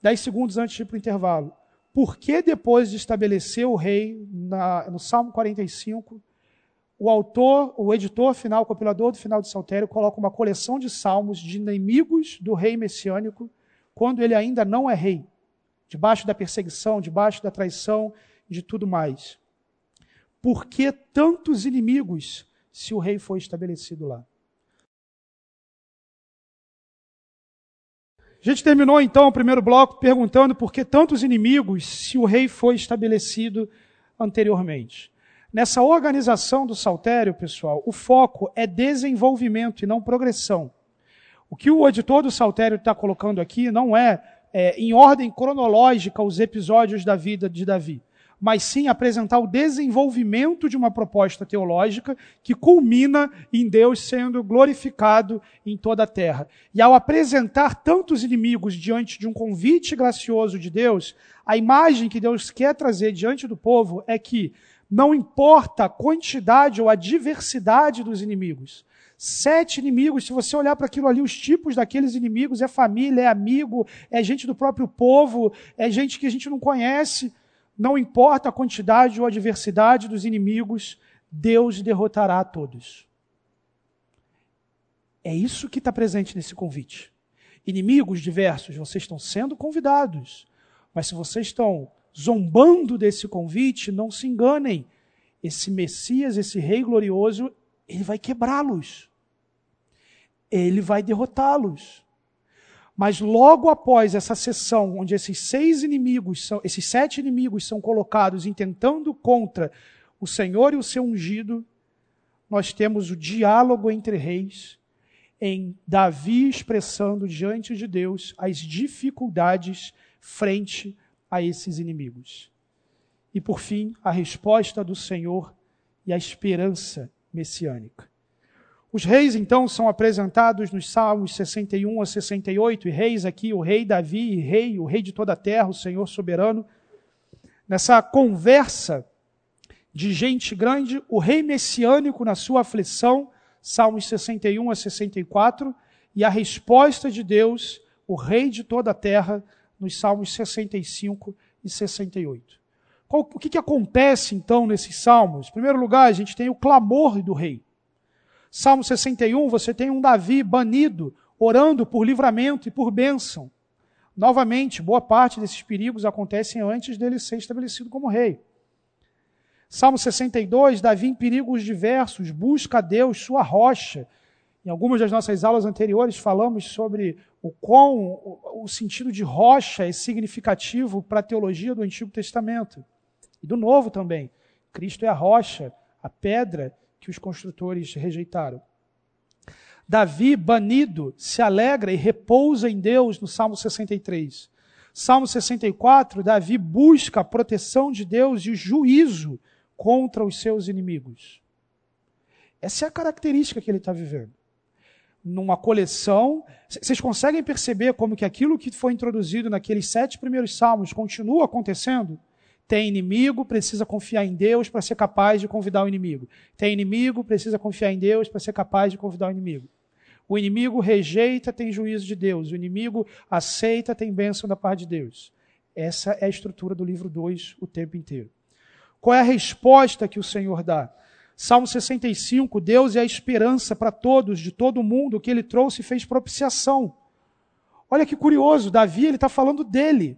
Dez segundos antes de ir para o intervalo. Por que depois de estabelecer o rei, na, no Salmo 45, o autor, o editor final, o compilador do final de Saltério, coloca uma coleção de salmos de inimigos do rei messiânico, quando ele ainda não é rei, debaixo da perseguição, debaixo da traição, de tudo mais. Por que tantos inimigos se o rei foi estabelecido lá? A gente terminou então o primeiro bloco perguntando por que tantos inimigos se o rei foi estabelecido anteriormente. Nessa organização do saltério, pessoal, o foco é desenvolvimento e não progressão. O que o editor do saltério está colocando aqui não é, é, em ordem cronológica, os episódios da vida de Davi, mas sim apresentar o desenvolvimento de uma proposta teológica que culmina em Deus sendo glorificado em toda a terra. E ao apresentar tantos inimigos diante de um convite gracioso de Deus, a imagem que Deus quer trazer diante do povo é que não importa a quantidade ou a diversidade dos inimigos. Sete inimigos, se você olhar para aquilo ali, os tipos daqueles inimigos é família, é amigo, é gente do próprio povo, é gente que a gente não conhece. Não importa a quantidade ou a diversidade dos inimigos, Deus derrotará a todos. É isso que está presente nesse convite. Inimigos diversos, vocês estão sendo convidados. Mas se vocês estão zombando desse convite, não se enganem. Esse Messias, esse Rei glorioso, ele vai quebrá-los. Ele vai derrotá-los. Mas logo após essa sessão, onde esses seis inimigos, são, esses sete inimigos são colocados intentando contra o Senhor e o seu ungido, nós temos o diálogo entre reis, em Davi expressando diante de Deus as dificuldades frente a esses inimigos. E por fim, a resposta do Senhor e a esperança messiânica. Os reis, então, são apresentados nos Salmos 61 a 68, e reis aqui, o rei Davi, rei, o rei de toda a terra, o Senhor soberano. Nessa conversa de gente grande, o rei messiânico na sua aflição, Salmos 61 a 64, e a resposta de Deus, o rei de toda a terra, nos Salmos 65 e 68. Qual, o que, que acontece então nesses salmos? Em primeiro lugar, a gente tem o clamor do rei. Salmo 61, você tem um Davi banido, orando por livramento e por bênção. Novamente, boa parte desses perigos acontecem antes dele ser estabelecido como rei. Salmo 62, Davi em perigos diversos, busca a Deus, sua rocha. Em algumas das nossas aulas anteriores falamos sobre o quão o, sentido de rocha é significativo para a teologia do Antigo Testamento e do Novo também. Cristo é a rocha, a pedra que os construtores rejeitaram. Davi, banido, se alegra e repousa em Deus no Salmo 63. Salmo 64, Davi busca a proteção de Deus e juízo contra os seus inimigos. Essa é a característica que ele está vivendo numa coleção. Vocês conseguem perceber como que aquilo que foi introduzido naqueles sete primeiros salmos continua acontecendo? Tem inimigo, precisa confiar em Deus para ser capaz de convidar o inimigo. Tem inimigo, precisa confiar em Deus para ser capaz de convidar o inimigo. O inimigo rejeita, tem juízo de Deus. O inimigo aceita, tem bênção da parte de Deus. Essa é a estrutura do livro 2 o tempo inteiro. Qual é a resposta que o Senhor dá? Salmo 65, Deus é a esperança para todos, de todo mundo, que ele trouxe e fez propiciação. Olha que curioso, Davi ele está falando dele.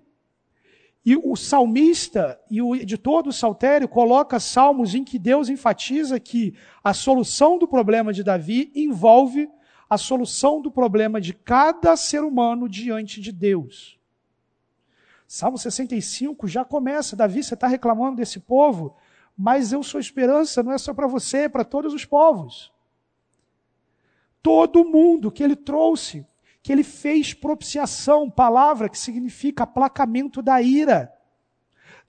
E o salmista e o editor do Saltério coloca salmos em que Deus enfatiza que a solução do problema de Davi envolve a solução do problema de cada ser humano diante de Deus. Salmo 65 já começa, Davi, você está reclamando desse povo? mas eu sou esperança, não é só para você, é para todos os povos. Todo mundo que ele trouxe, que ele fez propiciação, palavra que significa aplacamento da ira.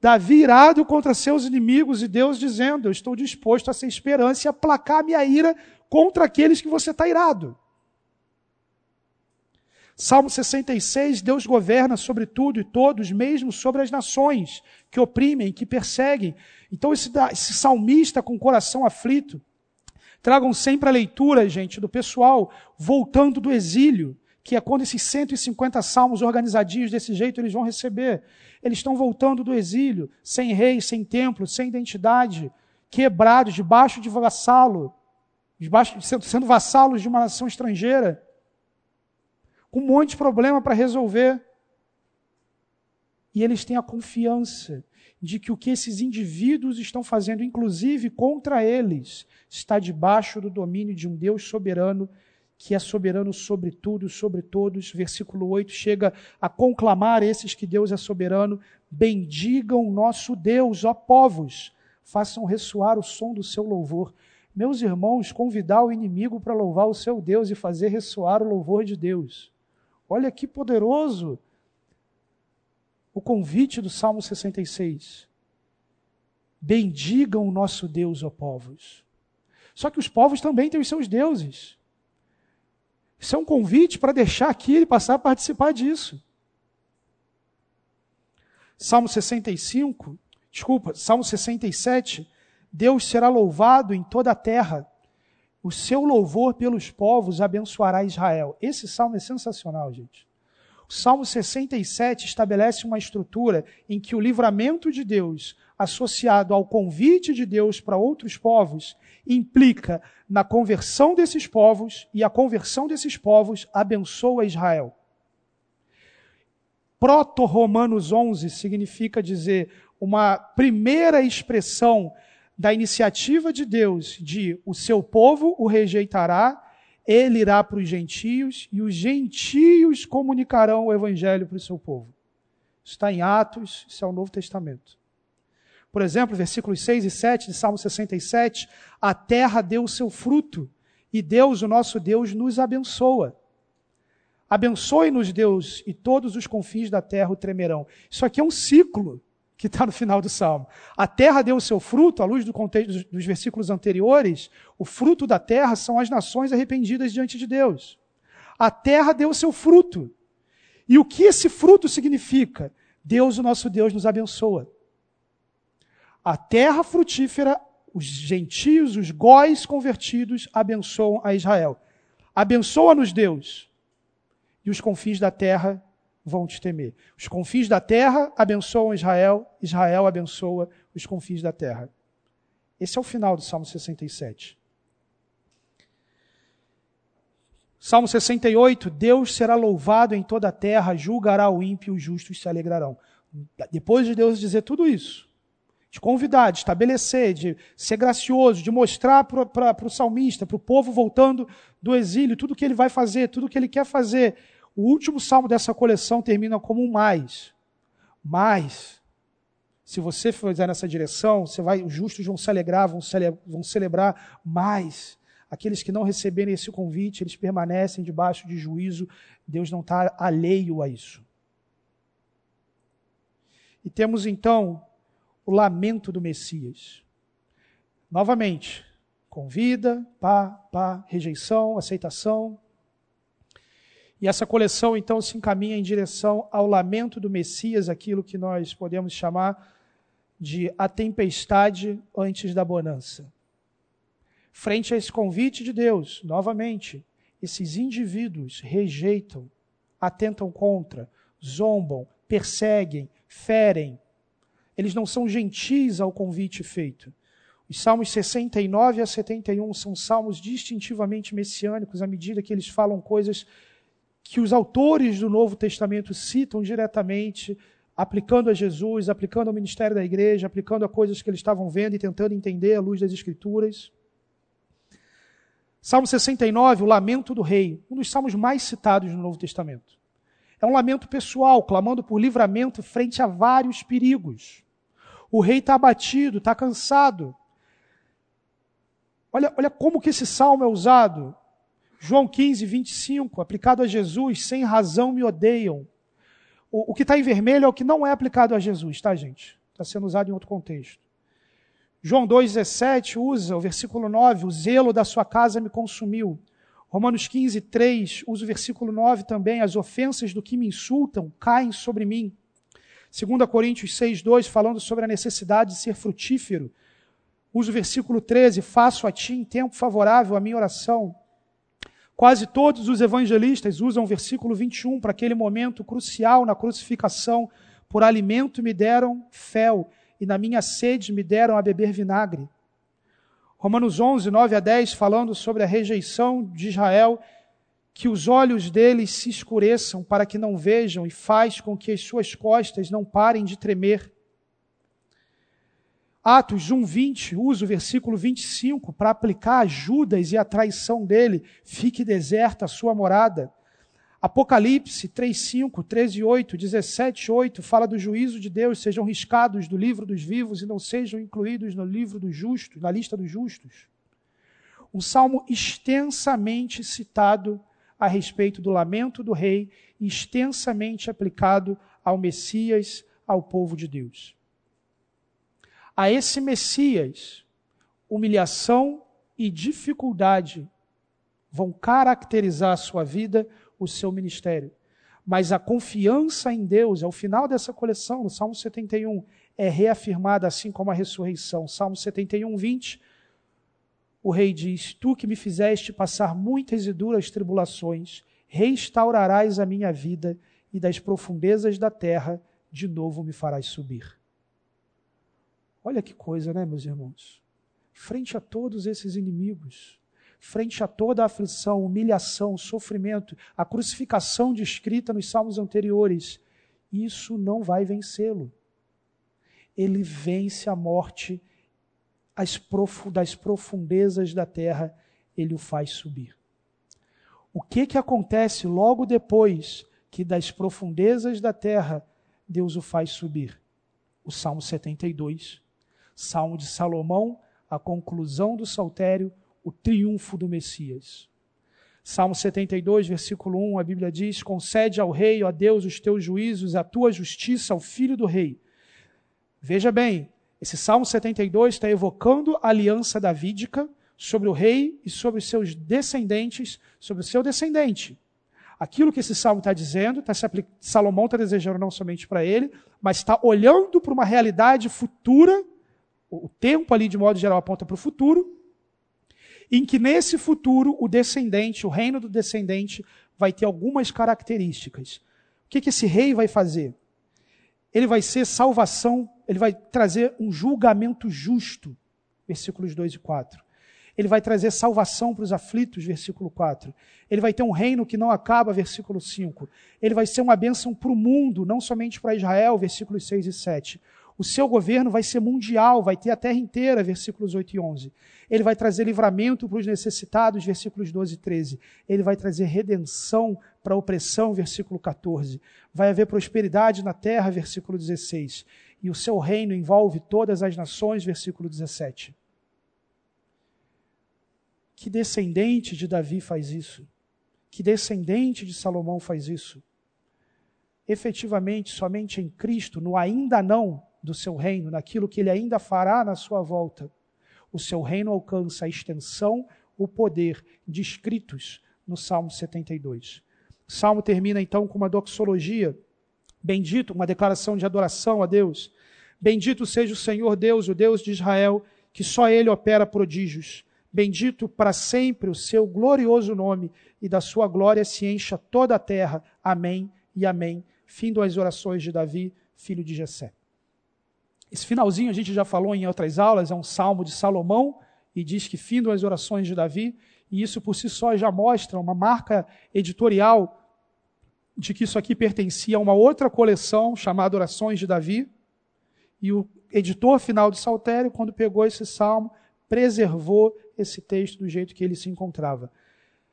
Davi irado contra seus inimigos e Deus dizendo: Eu estou disposto a ser esperança e aplacar minha ira contra aqueles que você está irado. Salmo 66, Deus governa sobre tudo e todos, mesmo sobre as nações que oprimem, que perseguem. Então, esse, esse salmista com coração aflito, tragam sempre a leitura, gente, do pessoal voltando do exílio, que é quando esses 150 salmos organizadinhos desse jeito eles vão receber. Eles estão voltando do exílio, sem rei, sem templo, sem identidade, quebrados, debaixo de vassalo, debaixo, sendo vassalos de uma nação estrangeira com um monte de problema para resolver. E eles têm a confiança de que o que esses indivíduos estão fazendo, inclusive contra eles, está debaixo do domínio de um Deus soberano, que é soberano sobre tudo, sobre todos. Versículo 8 chega a conclamar esses que Deus é soberano: bendigam nosso Deus, ó povos, façam ressoar o som do seu louvor. Meus irmãos, convidar o inimigo para louvar o seu Deus e fazer ressoar o louvor de Deus. Olha que poderoso o convite do Salmo 66. Bendigam o nosso Deus, ó povos. Só que os povos também têm os seus deuses. Isso é um convite para deixar aqui ele passar a participar disso. Salmo 65, desculpa, Salmo 67, Deus será louvado em toda a terra. O seu louvor pelos povos abençoará Israel. Esse salmo é sensacional, gente. O Salmo 67 estabelece uma estrutura em que o livramento de Deus, associado ao convite de Deus para outros povos, implica na conversão desses povos e a conversão desses povos abençoa Israel. Proto-Romanos 11 significa dizer uma primeira expressão da iniciativa de Deus de o seu povo o rejeitará, ele irá para os gentios e os gentios comunicarão o evangelho para o seu povo. Isso está em Atos, isso é o Novo Testamento. Por exemplo, versículos 6 e 7 de Salmo 67, a terra deu o seu fruto e Deus, o nosso Deus, nos abençoa. Abençoe-nos, Deus, e todos os confins da terra o tremerão. Isso aqui é um ciclo que está no final do salmo. A terra deu o seu fruto, à luz do contexto dos versículos anteriores, o fruto da terra são as nações arrependidas diante de Deus. A terra deu o seu fruto. E o que esse fruto significa? Deus, o nosso Deus, nos abençoa. A terra frutífera, os gentios, os góis convertidos abençoam a Israel. Abençoa-nos, Deus e os confins da terra vão te temer. Os confins da terra abençoam Israel, Israel abençoa os confins da terra. Esse é o final do Salmo 67. Salmo 68, Deus será louvado em toda a terra, julgará o ímpio os justos se alegrarão. Depois de Deus dizer tudo isso, de convidar, de estabelecer, de ser gracioso, de mostrar para o salmista, para o povo voltando do exílio, tudo que ele vai fazer, tudo que ele quer fazer, o último salmo dessa coleção termina como um mais. Mais. Se você fizer nessa direção, você vai, os justos vão se alegrar, vão, cele, vão celebrar mais. Aqueles que não receberem esse convite, eles permanecem debaixo de juízo. Deus não está alheio a isso. E temos então o lamento do Messias. Novamente, convida, pá, pá, rejeição, aceitação, e essa coleção então se encaminha em direção ao lamento do Messias, aquilo que nós podemos chamar de a tempestade antes da bonança. Frente a esse convite de Deus, novamente, esses indivíduos rejeitam, atentam contra, zombam, perseguem, ferem. Eles não são gentis ao convite feito. Os salmos 69 a 71 são salmos distintivamente messiânicos à medida que eles falam coisas que os autores do Novo Testamento citam diretamente, aplicando a Jesus, aplicando ao ministério da igreja, aplicando a coisas que eles estavam vendo e tentando entender à luz das Escrituras. Salmo 69, o lamento do rei, um dos salmos mais citados no Novo Testamento. É um lamento pessoal, clamando por livramento frente a vários perigos. O rei está abatido, está cansado. Olha, olha como que esse salmo é usado. João 15, 25, aplicado a Jesus, sem razão me odeiam. O, o que está em vermelho é o que não é aplicado a Jesus, tá, gente? Está sendo usado em outro contexto. João 2,17 usa o versículo 9, o zelo da sua casa me consumiu. Romanos 15, 3 usa o versículo 9 também, as ofensas do que me insultam caem sobre mim. 2 Coríntios 6, 2, falando sobre a necessidade de ser frutífero. Usa o versículo 13, faço a ti em tempo favorável a minha oração. Quase todos os evangelistas usam o versículo 21 para aquele momento crucial na crucificação. Por alimento me deram fel, e na minha sede me deram a beber vinagre. Romanos 11, 9 a 10, falando sobre a rejeição de Israel, que os olhos deles se escureçam para que não vejam, e faz com que as suas costas não parem de tremer. Atos 1:20 usa o versículo 25 para aplicar a Judas e a traição dele. Fique deserta a sua morada. Apocalipse 3:5, 13:8, 17:8 fala do juízo de Deus, sejam riscados do livro dos vivos e não sejam incluídos no livro dos justos, na lista dos justos. Um salmo extensamente citado a respeito do lamento do rei extensamente aplicado ao Messias, ao povo de Deus. A esse Messias, humilhação e dificuldade vão caracterizar a sua vida, o seu ministério. Mas a confiança em Deus, ao final dessa coleção, no Salmo 71, é reafirmada assim como a ressurreição. Salmo 71, 20, o rei diz: Tu que me fizeste passar muitas e duras tribulações, restaurarás a minha vida e das profundezas da terra de novo me farás subir. Olha que coisa, né, meus irmãos? Frente a todos esses inimigos, frente a toda a aflição, humilhação, sofrimento, a crucificação descrita nos salmos anteriores, isso não vai vencê-lo. Ele vence a morte das profundezas da terra, ele o faz subir. O que que acontece logo depois que das profundezas da terra Deus o faz subir? O Salmo 72, Salmo de Salomão, a conclusão do saltério, o triunfo do Messias. Salmo 72, versículo 1, a Bíblia diz: Concede ao rei, ó Deus, os teus juízos, a tua justiça ao filho do rei. Veja bem, esse Salmo 72 está evocando a aliança davídica sobre o rei e sobre os seus descendentes, sobre o seu descendente. Aquilo que esse salmo está dizendo, tá Salomão está desejando não somente para ele, mas está olhando para uma realidade futura, o tempo ali de modo geral aponta para o futuro, em que nesse futuro o descendente, o reino do descendente, vai ter algumas características. O que, que esse rei vai fazer? Ele vai ser salvação, ele vai trazer um julgamento justo, versículos 2 e 4. Ele vai trazer salvação para os aflitos, versículo 4. Ele vai ter um reino que não acaba, versículo 5. Ele vai ser uma bênção para o mundo, não somente para Israel, versículos 6 e 7. O seu governo vai ser mundial, vai ter a terra inteira, versículos 8 e 11. Ele vai trazer livramento para os necessitados, versículos 12 e 13. Ele vai trazer redenção para a opressão, versículo 14. Vai haver prosperidade na terra, versículo 16. E o seu reino envolve todas as nações, versículo 17. Que descendente de Davi faz isso? Que descendente de Salomão faz isso? Efetivamente, somente em Cristo, no ainda não, do seu reino, naquilo que ele ainda fará na sua volta, o seu reino alcança a extensão, o poder descritos no Salmo 72. O Salmo termina então com uma doxologia, bendito, uma declaração de adoração a Deus. Bendito seja o Senhor Deus, o Deus de Israel, que só ele opera prodígios. Bendito para sempre o seu glorioso nome, e da sua glória se encha toda a terra. Amém e amém. Fim das orações de Davi, filho de Jessé. Esse finalzinho a gente já falou em outras aulas, é um salmo de Salomão e diz que findam as orações de Davi, e isso por si só já mostra uma marca editorial de que isso aqui pertencia a uma outra coleção chamada Orações de Davi. E o editor final do Saltério, quando pegou esse salmo, preservou esse texto do jeito que ele se encontrava.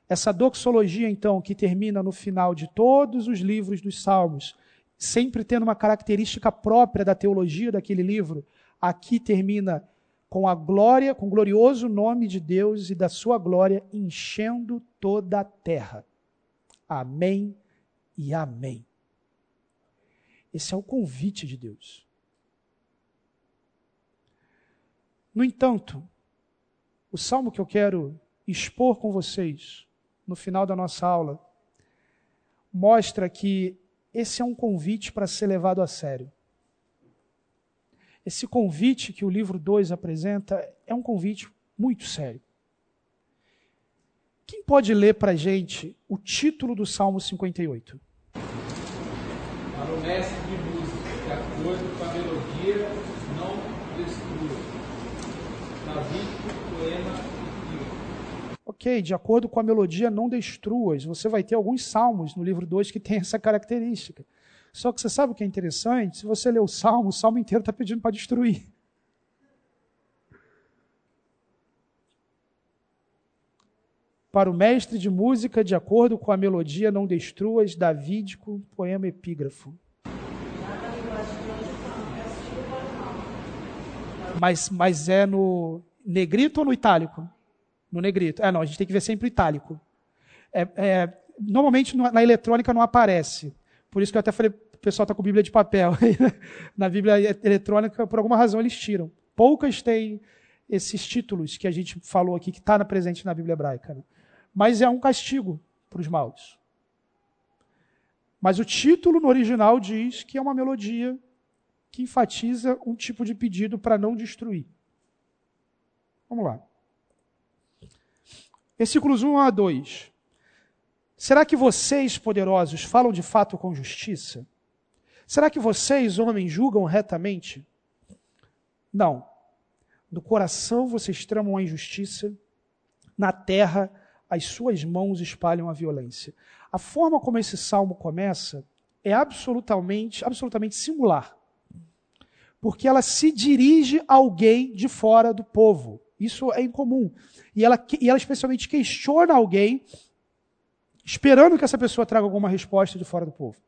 Essa doxologia, então, que termina no final de todos os livros dos Salmos, sempre tendo uma característica própria da teologia daquele livro, aqui termina com a glória, com o glorioso nome de Deus e da sua glória enchendo toda a terra. Amém e amém. Esse é o convite de Deus. No entanto, o salmo que eu quero expor com vocês no final da nossa aula mostra que esse é um convite para ser levado a sério. Esse convite que o livro 2 apresenta é um convite muito sério. Quem pode ler para a gente o título do Salmo 58? Para o mestre de música, de acordo com a melodia, não destrua. Davi, poema Ok, de acordo com a melodia, não destruas. Você vai ter alguns salmos no livro 2 que tem essa característica. Só que você sabe o que é interessante? Se você ler o salmo, o salmo inteiro está pedindo para destruir. Para o mestre de música, de acordo com a melodia, não destruas, davídico, poema epígrafo. Mas, mas é no negrito ou no itálico? No negrito. É, não, a gente tem que ver sempre o itálico. É, é, normalmente na eletrônica não aparece. Por isso que eu até falei, o pessoal está com Bíblia de papel. na Bíblia eletrônica, por alguma razão, eles tiram. Poucas têm esses títulos que a gente falou aqui, que está presente na Bíblia hebraica. Né? Mas é um castigo para os maus. Mas o título no original diz que é uma melodia que enfatiza um tipo de pedido para não destruir. Vamos lá. Versículos 1 a 2. Será que vocês, poderosos, falam de fato com justiça? Será que vocês, homens, julgam retamente? Não. Do coração vocês tramam a injustiça, na terra as suas mãos espalham a violência. A forma como esse salmo começa é absolutamente, absolutamente singular porque ela se dirige a alguém de fora do povo. Isso é incomum. E ela, e ela especialmente questiona alguém, esperando que essa pessoa traga alguma resposta de fora do povo.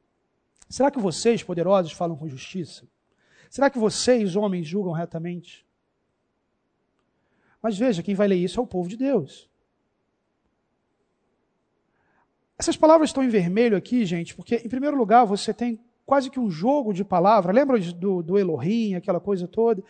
Será que vocês, poderosos, falam com justiça? Será que vocês, homens, julgam retamente? Mas veja, quem vai ler isso é o povo de Deus. Essas palavras estão em vermelho aqui, gente, porque, em primeiro lugar, você tem quase que um jogo de palavras. Lembra do, do Elohim, aquela coisa toda?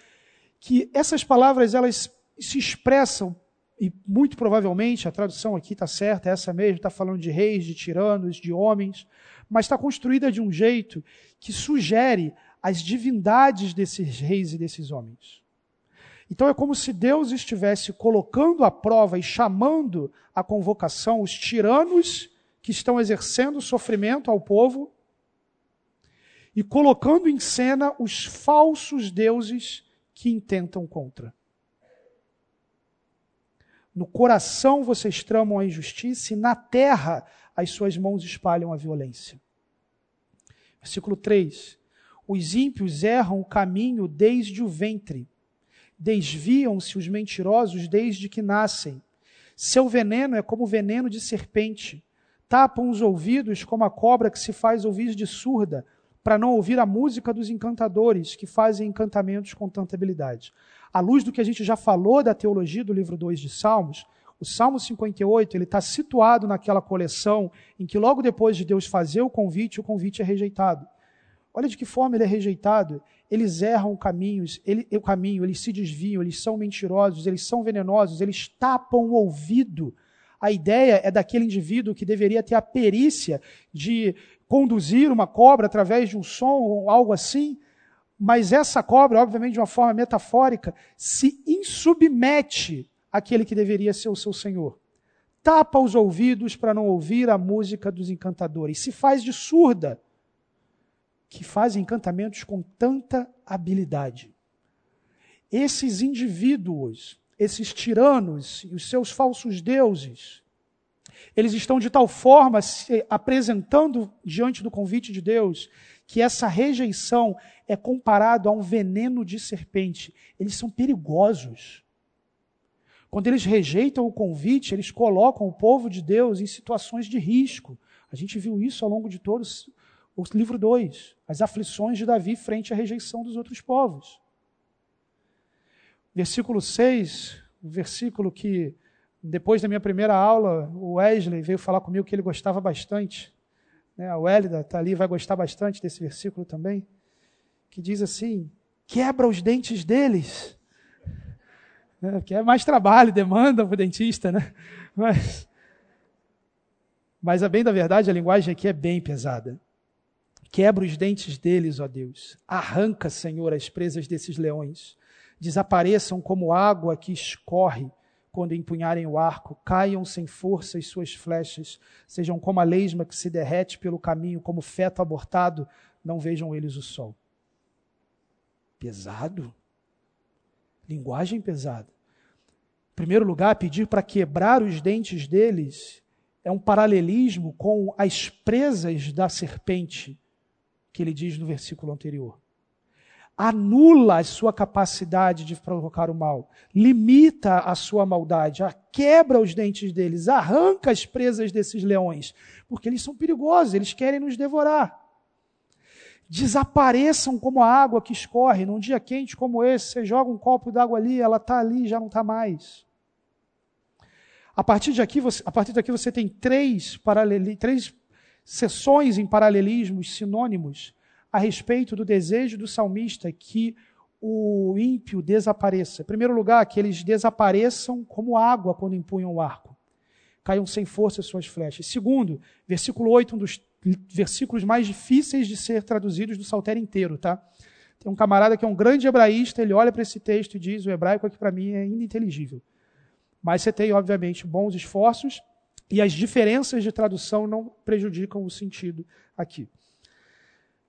Que essas palavras elas se expressam, e muito provavelmente a tradução aqui está certa, é essa mesmo, está falando de reis, de tiranos, de homens, mas está construída de um jeito que sugere as divindades desses reis e desses homens. Então é como se Deus estivesse colocando à prova e chamando à convocação os tiranos que estão exercendo sofrimento ao povo e colocando em cena os falsos deuses que intentam contra. No coração vocês tramam a injustiça e na terra as suas mãos espalham a violência. Versículo 3. Os ímpios erram o caminho desde o ventre, desviam-se os mentirosos desde que nascem. Seu veneno é como veneno de serpente, tapam os ouvidos como a cobra que se faz ouvir de surda para não ouvir a música dos encantadores que fazem encantamentos com tanta habilidade. À luz do que a gente já falou da teologia do livro 2 de Salmos, o Salmo 58 ele está situado naquela coleção em que logo depois de Deus fazer o convite, o convite é rejeitado. Olha de que forma ele é rejeitado. Eles erram caminhos, ele, o caminho, eles se desviam, eles são mentirosos, eles são venenosos, eles tapam o ouvido. A ideia é daquele indivíduo que deveria ter a perícia de conduzir uma cobra através de um som ou algo assim, mas essa cobra, obviamente de uma forma metafórica, se insubmete àquele que deveria ser o seu senhor. Tapa os ouvidos para não ouvir a música dos encantadores, se faz de surda, que faz encantamentos com tanta habilidade. Esses indivíduos, esses tiranos e os seus falsos deuses, eles estão de tal forma se apresentando diante do convite de Deus que essa rejeição é comparado a um veneno de serpente. Eles são perigosos. Quando eles rejeitam o convite, eles colocam o povo de Deus em situações de risco. A gente viu isso ao longo de todos o livro 2, as aflições de Davi frente à rejeição dos outros povos. Versículo 6, o versículo que depois da minha primeira aula, o Wesley veio falar comigo que ele gostava bastante. Né? A Wélida está ali, vai gostar bastante desse versículo também. Que diz assim: quebra os dentes deles. É, que é mais trabalho, demanda para o dentista, né? Mas, mas a bem da verdade, a linguagem aqui é bem pesada. Quebra os dentes deles, ó Deus. Arranca, Senhor, as presas desses leões. Desapareçam como água que escorre quando empunharem o arco, caiam sem força as suas flechas, sejam como a lesma que se derrete pelo caminho, como feto abortado, não vejam eles o sol. Pesado. Linguagem pesada. Em primeiro lugar, pedir para quebrar os dentes deles é um paralelismo com as presas da serpente, que ele diz no versículo anterior. Anula a sua capacidade de provocar o mal, limita a sua maldade, quebra os dentes deles, arranca as presas desses leões, porque eles são perigosos, eles querem nos devorar. Desapareçam como a água que escorre. Num dia quente como esse, você joga um copo d'água ali, ela está ali já não está mais. A partir, de aqui, você, a partir daqui você tem três, três sessões em paralelismos sinônimos a respeito do desejo do salmista que o ímpio desapareça. Em primeiro lugar, que eles desapareçam como água quando empunham o arco. Caiam sem força suas flechas. Segundo, versículo 8, um dos versículos mais difíceis de ser traduzidos do saltério inteiro, tá? Tem um camarada que é um grande hebraísta, ele olha para esse texto e diz: o hebraico aqui para mim é ininteligível. Mas você tem, obviamente, bons esforços e as diferenças de tradução não prejudicam o sentido aqui.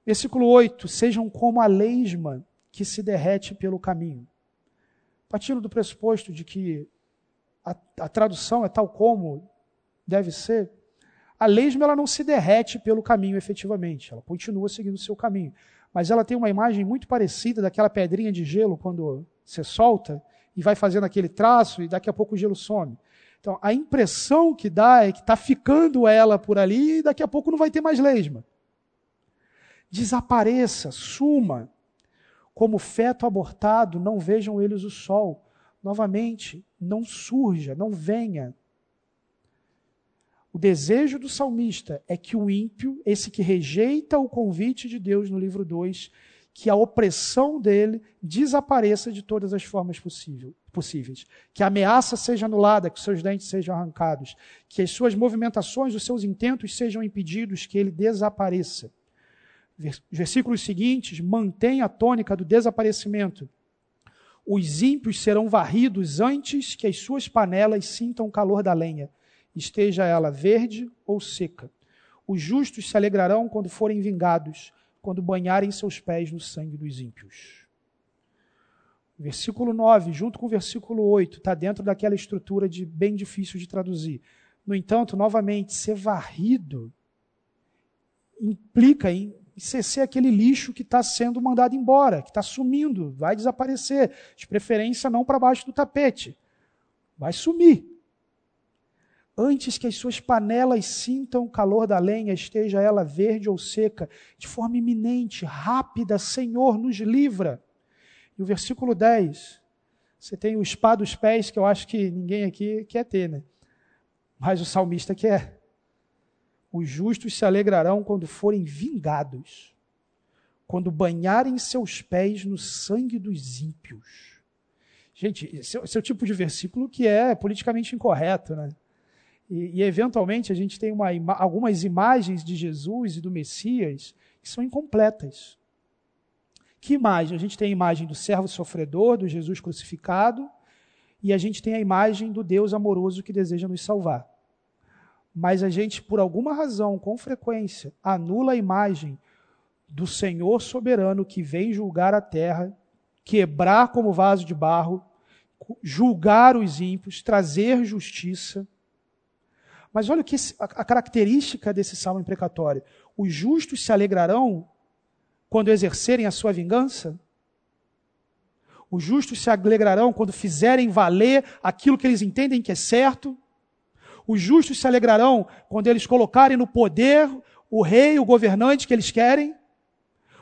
Versículo 8: Sejam como a lesma que se derrete pelo caminho. Partindo do pressuposto de que a, a tradução é tal como deve ser, a lesma ela não se derrete pelo caminho efetivamente, ela continua seguindo o seu caminho. Mas ela tem uma imagem muito parecida daquela pedrinha de gelo quando você solta e vai fazendo aquele traço e daqui a pouco o gelo some. Então a impressão que dá é que está ficando ela por ali e daqui a pouco não vai ter mais lesma desapareça, suma. Como feto abortado, não vejam eles o sol. Novamente, não surja, não venha. O desejo do salmista é que o ímpio, esse que rejeita o convite de Deus no livro 2, que a opressão dele desapareça de todas as formas possível, possíveis. Que a ameaça seja anulada, que seus dentes sejam arrancados, que as suas movimentações, os seus intentos sejam impedidos, que ele desapareça versículos seguintes mantém a tônica do desaparecimento. Os ímpios serão varridos antes que as suas panelas sintam o calor da lenha, esteja ela verde ou seca. Os justos se alegrarão quando forem vingados, quando banharem seus pés no sangue dos ímpios. Versículo 9, junto com o versículo 8, está dentro daquela estrutura de bem difícil de traduzir. No entanto, novamente, ser varrido implica em ser aquele lixo que está sendo mandado embora, que está sumindo, vai desaparecer. De preferência, não para baixo do tapete. Vai sumir. Antes que as suas panelas sintam o calor da lenha, esteja ela verde ou seca, de forma iminente, rápida, Senhor, nos livra. E o versículo 10, você tem o spa dos pés, que eu acho que ninguém aqui quer ter, né? Mas o salmista quer. Os justos se alegrarão quando forem vingados, quando banharem seus pés no sangue dos ímpios. Gente, esse é, esse é o tipo de versículo que é politicamente incorreto, né? E, e eventualmente a gente tem uma, algumas imagens de Jesus e do Messias que são incompletas. Que imagem? A gente tem a imagem do servo sofredor, do Jesus crucificado, e a gente tem a imagem do Deus amoroso que deseja nos salvar mas a gente, por alguma razão, com frequência, anula a imagem do Senhor soberano que vem julgar a terra, quebrar como vaso de barro, julgar os ímpios, trazer justiça. Mas olha que a característica desse salmo imprecatório: os justos se alegrarão quando exercerem a sua vingança? Os justos se alegrarão quando fizerem valer aquilo que eles entendem que é certo? Os justos se alegrarão quando eles colocarem no poder o rei, o governante que eles querem.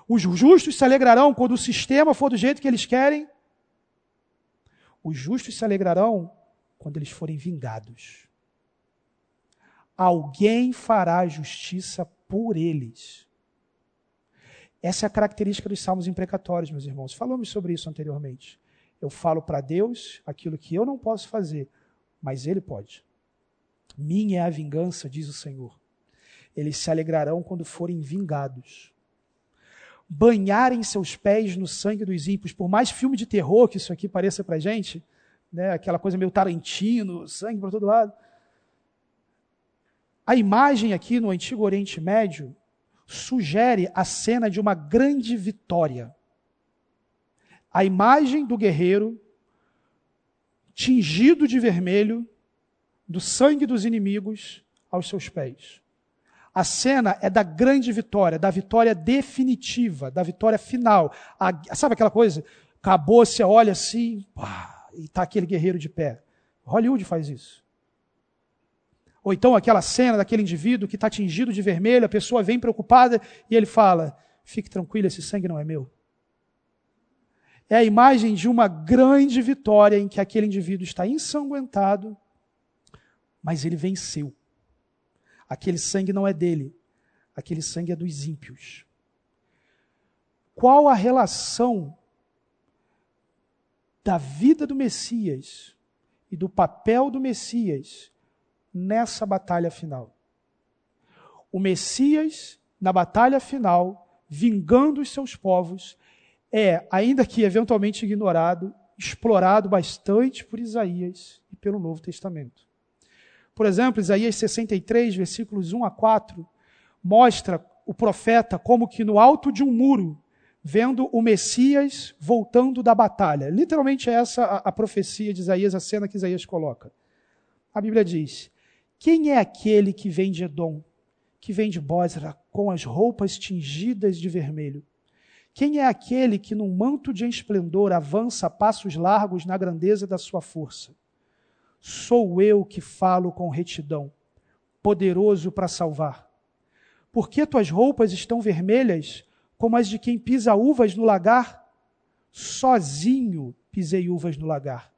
Os justos se alegrarão quando o sistema for do jeito que eles querem. Os justos se alegrarão quando eles forem vingados. Alguém fará justiça por eles. Essa é a característica dos salmos imprecatórios, meus irmãos. Falamos sobre isso anteriormente. Eu falo para Deus aquilo que eu não posso fazer, mas Ele pode. Minha é a vingança, diz o Senhor. Eles se alegrarão quando forem vingados. Banharem seus pés no sangue dos ímpios, por mais filme de terror que isso aqui pareça para gente, né, aquela coisa meio Tarantino, sangue por todo lado. A imagem aqui no Antigo Oriente Médio sugere a cena de uma grande vitória. A imagem do guerreiro tingido de vermelho, do sangue dos inimigos aos seus pés. A cena é da grande vitória, da vitória definitiva, da vitória final. A, sabe aquela coisa? Acabou, você olha assim, pá, e está aquele guerreiro de pé. Hollywood faz isso. Ou então aquela cena daquele indivíduo que está tingido de vermelho, a pessoa vem preocupada e ele fala: Fique tranquilo, esse sangue não é meu. É a imagem de uma grande vitória em que aquele indivíduo está ensanguentado, mas ele venceu. Aquele sangue não é dele, aquele sangue é dos ímpios. Qual a relação da vida do Messias e do papel do Messias nessa batalha final? O Messias, na batalha final, vingando os seus povos, é, ainda que eventualmente ignorado, explorado bastante por Isaías e pelo Novo Testamento. Por exemplo, Isaías 63, versículos 1 a 4, mostra o profeta como que no alto de um muro, vendo o Messias voltando da batalha. Literalmente é essa a, a profecia de Isaías, a cena que Isaías coloca. A Bíblia diz: Quem é aquele que vem de Edom, que vem de Bosra, com as roupas tingidas de vermelho? Quem é aquele que, num manto de esplendor, avança a passos largos na grandeza da sua força? Sou eu que falo com retidão, poderoso para salvar. Por que tuas roupas estão vermelhas, como as de quem pisa uvas no lagar? Sozinho pisei uvas no lagar.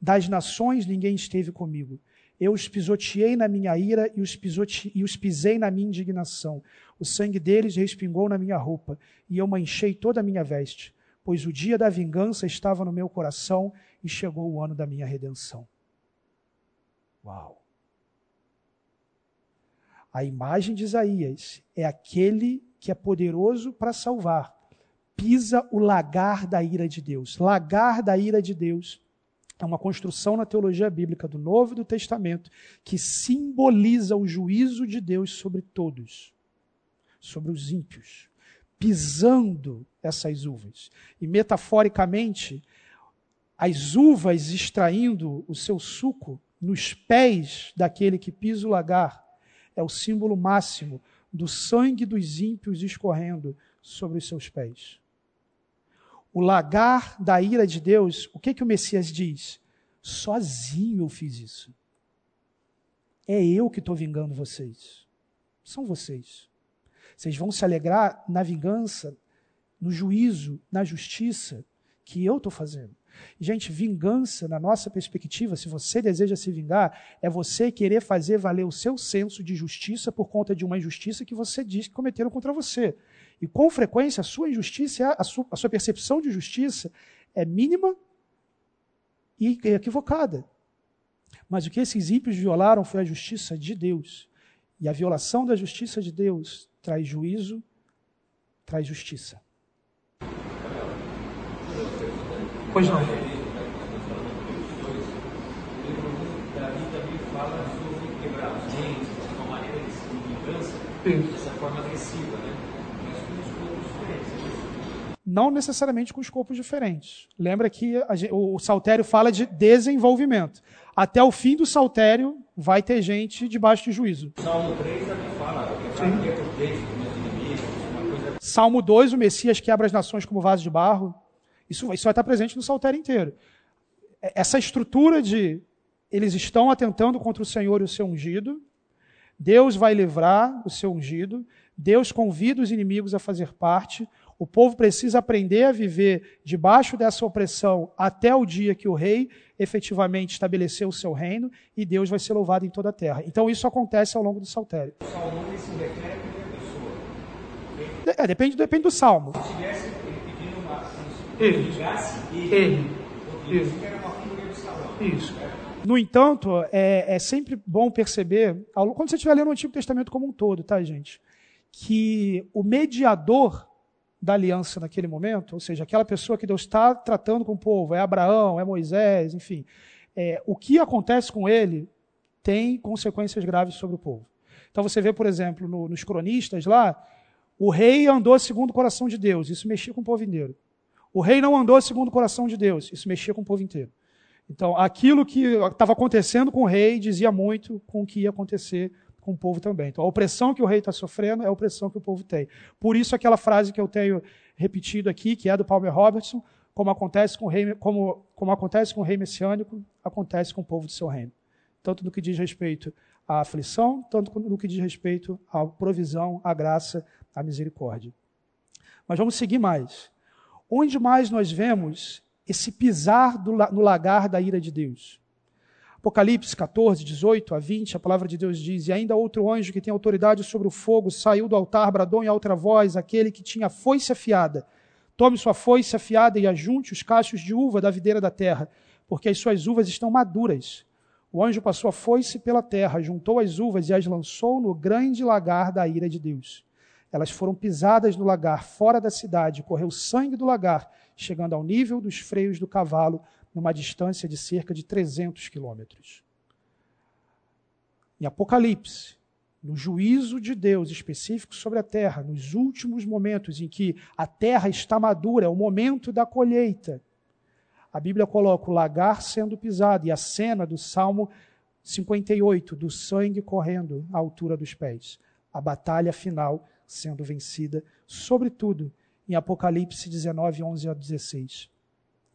Das nações ninguém esteve comigo. Eu os pisoteei na minha ira e os, pisote... e os pisei na minha indignação. O sangue deles respingou na minha roupa, e eu manchei toda a minha veste, pois o dia da vingança estava no meu coração e chegou o ano da minha redenção. Uau! A imagem de Isaías é aquele que é poderoso para salvar. Pisa o lagar da ira de Deus. Lagar da ira de Deus é uma construção na teologia bíblica do Novo e do Testamento que simboliza o juízo de Deus sobre todos, sobre os ímpios, pisando essas uvas. E metaforicamente, as uvas extraindo o seu suco nos pés daquele que pisa o lagar é o símbolo máximo do sangue dos ímpios escorrendo sobre os seus pés o lagar da ira de Deus, o que, que o Messias diz? Sozinho eu fiz isso. É eu que estou vingando vocês. São vocês. Vocês vão se alegrar na vingança, no juízo, na justiça que eu estou fazendo. Gente, vingança, na nossa perspectiva, se você deseja se vingar, é você querer fazer valer o seu senso de justiça por conta de uma injustiça que você diz que cometeram contra você. E com frequência a sua injustiça, a sua, percepção de justiça é mínima e equivocada. Mas o que esses ímpios violaram foi a justiça de Deus. E a violação da justiça de Deus traz juízo, traz justiça. Pois não. Né? não necessariamente com escopos diferentes. Lembra que a, o saltério fala de desenvolvimento. Até o fim do saltério vai ter gente debaixo de juízo. Salmo 3 também fala, Salmo 2, o Messias quebra as nações como vaso de barro. Isso, isso vai estar presente no saltério inteiro. Essa estrutura de eles estão atentando contra o Senhor e o seu ungido, Deus vai livrar o seu ungido, Deus convida os inimigos a fazer parte, o povo precisa aprender a viver debaixo dessa opressão até o dia que o rei efetivamente estabeleceu o seu reino e Deus vai ser louvado em toda a terra. Então isso acontece ao longo do saltério. O salmo refere a pessoa. É, depende, depende do salmo. Se tivesse. Se ele, salão. Isso. No entanto, é, é, sempre bom perceber, quando você estiver lendo o Antigo Testamento como um todo, tá, gente? Que o mediador da aliança naquele momento, ou seja, aquela pessoa que Deus está tratando com o povo, é Abraão, é Moisés, enfim, é, o que acontece com ele tem consequências graves sobre o povo. Então você vê, por exemplo, no, nos cronistas lá, o rei andou segundo o coração de Deus, isso mexia com o povo inteiro. O rei não andou segundo o coração de Deus, isso mexia com o povo inteiro. Então, aquilo que estava acontecendo com o rei dizia muito com o que ia acontecer com o povo também. Então, a opressão que o rei está sofrendo é a opressão que o povo tem. Por isso, aquela frase que eu tenho repetido aqui, que é do Palmer Robertson, como acontece com o rei, como, como acontece com o rei messiânico, acontece com o povo do seu reino. Tanto no que diz respeito à aflição, tanto no que diz respeito à provisão, à graça, à misericórdia. Mas vamos seguir mais. Onde mais nós vemos esse pisar do, no lagar da ira de Deus? Apocalipse 14, 18 a 20, a palavra de Deus diz: E ainda outro anjo que tem autoridade sobre o fogo saiu do altar, bradou em alta voz, aquele que tinha foice afiada. Tome sua foice afiada e ajunte os cachos de uva da videira da terra, porque as suas uvas estão maduras. O anjo passou a foice pela terra, juntou as uvas e as lançou no grande lagar da ira de Deus. Elas foram pisadas no lagar, fora da cidade, correu sangue do lagar, chegando ao nível dos freios do cavalo, numa distância de cerca de 300 quilômetros. Em Apocalipse, no juízo de Deus específico sobre a terra, nos últimos momentos em que a terra está madura, é o momento da colheita, a Bíblia coloca o lagar sendo pisado e a cena do Salmo 58, do sangue correndo à altura dos pés. A batalha final sendo vencida, sobretudo em Apocalipse 19, 11 a 16.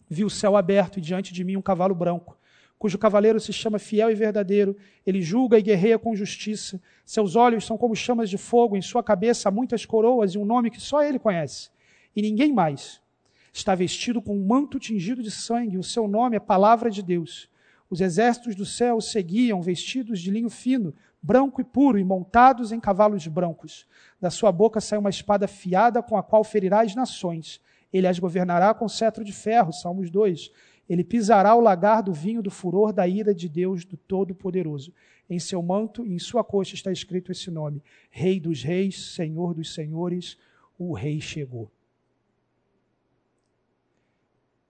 Vi o céu aberto e diante de mim um cavalo branco, cujo cavaleiro se chama Fiel e Verdadeiro. Ele julga e guerreia com justiça. Seus olhos são como chamas de fogo, em sua cabeça há muitas coroas e um nome que só ele conhece, e ninguém mais está vestido com um manto tingido de sangue, o seu nome é Palavra de Deus. Os exércitos do céu seguiam, vestidos de linho fino, branco e puro, e montados em cavalos brancos. Da sua boca sai uma espada afiada com a qual ferirá as nações. Ele as governará com cetro de ferro. Salmos 2. Ele pisará o lagar do vinho do furor da ira de Deus do Todo-Poderoso. Em seu manto e em sua coxa está escrito esse nome: Rei dos Reis, Senhor dos Senhores, o Rei chegou.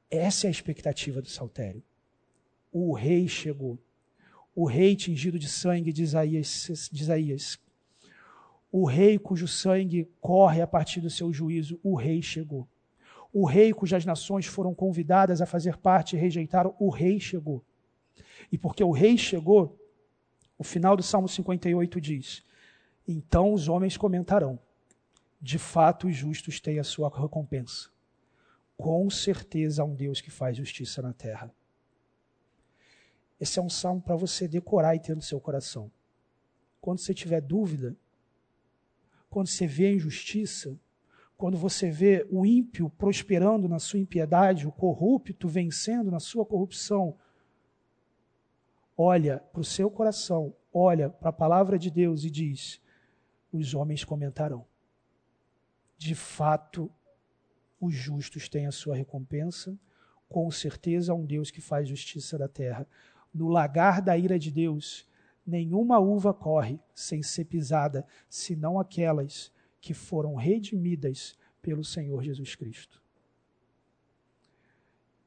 Essa é a expectativa do saltério. O rei chegou. O rei tingido de sangue de Isaías, de Isaías. O rei cujo sangue corre a partir do seu juízo. O rei chegou. O rei cujas nações foram convidadas a fazer parte e rejeitaram. O rei chegou. E porque o rei chegou, o final do Salmo 58 diz: Então os homens comentarão: de fato os justos têm a sua recompensa com certeza há um Deus que faz justiça na terra. Esse é um salmo para você decorar e ter no seu coração. Quando você tiver dúvida, quando você vê a injustiça, quando você vê o ímpio prosperando na sua impiedade, o corrupto vencendo na sua corrupção, olha para o seu coração, olha para a palavra de Deus e diz: os homens comentarão. De fato, os justos têm a sua recompensa, com certeza há um Deus que faz justiça da terra. No lagar da ira de Deus, nenhuma uva corre sem ser pisada, senão aquelas que foram redimidas pelo Senhor Jesus Cristo.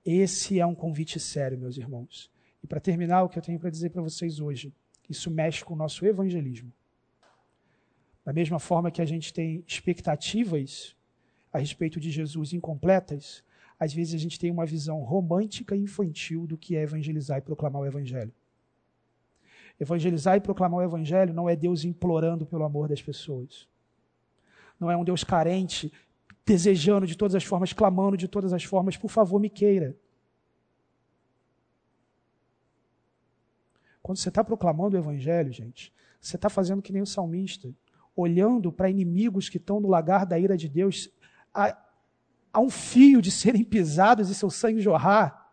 Esse é um convite sério, meus irmãos. E para terminar, o que eu tenho para dizer para vocês hoje, isso mexe com o nosso evangelismo. Da mesma forma que a gente tem expectativas a respeito de Jesus incompletas, às vezes a gente tem uma visão romântica e infantil do que é evangelizar e proclamar o Evangelho. Evangelizar e proclamar o Evangelho não é Deus implorando pelo amor das pessoas. Não é um Deus carente, desejando de todas as formas, clamando de todas as formas, por favor, me queira. Quando você está proclamando o Evangelho, gente, você está fazendo que nem o salmista, olhando para inimigos que estão no lagar da ira de Deus, a, a um fio de serem pisados e seu sangue jorrar,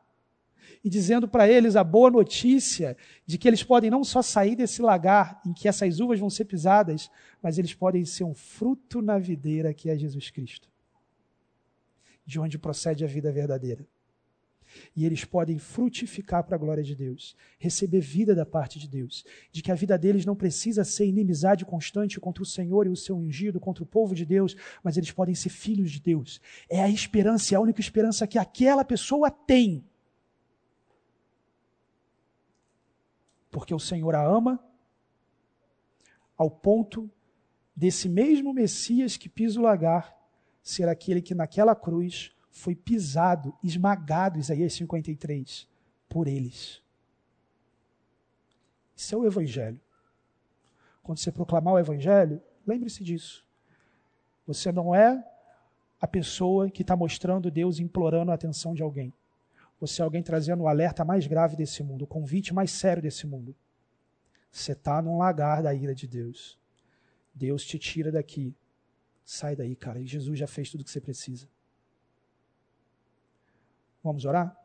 e dizendo para eles a boa notícia de que eles podem não só sair desse lagar em que essas uvas vão ser pisadas, mas eles podem ser um fruto na videira que é Jesus Cristo, de onde procede a vida verdadeira e eles podem frutificar para a glória de Deus, receber vida da parte de Deus, de que a vida deles não precisa ser inimizade constante contra o Senhor e o seu ungido, contra o povo de Deus, mas eles podem ser filhos de Deus. É a esperança, é a única esperança que aquela pessoa tem. Porque o Senhor a ama ao ponto desse mesmo Messias que pisa o lagar ser aquele que naquela cruz foi pisado, esmagado, Isaías 53, por eles. Isso é o Evangelho. quando você proclamar o Evangelho, lembre-se disso. Você não é a pessoa que está mostrando Deus implorando a atenção de alguém. Você é alguém trazendo o alerta mais grave desse mundo, o convite mais sério desse mundo. Você está num lagar da ira de Deus. Deus te tira daqui. Sai daí, cara. E Jesus já fez tudo o que você precisa. Vamos orar?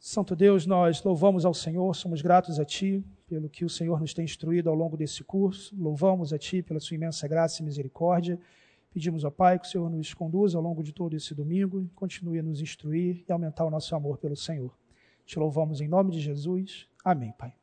Santo Deus, nós louvamos ao Senhor, somos gratos a Ti pelo que o Senhor nos tem instruído ao longo desse curso. Louvamos a Ti pela Sua imensa graça e misericórdia. Pedimos ao Pai que o Senhor nos conduza ao longo de todo esse domingo e continue a nos instruir e aumentar o nosso amor pelo Senhor. Te louvamos em nome de Jesus. Amém, Pai.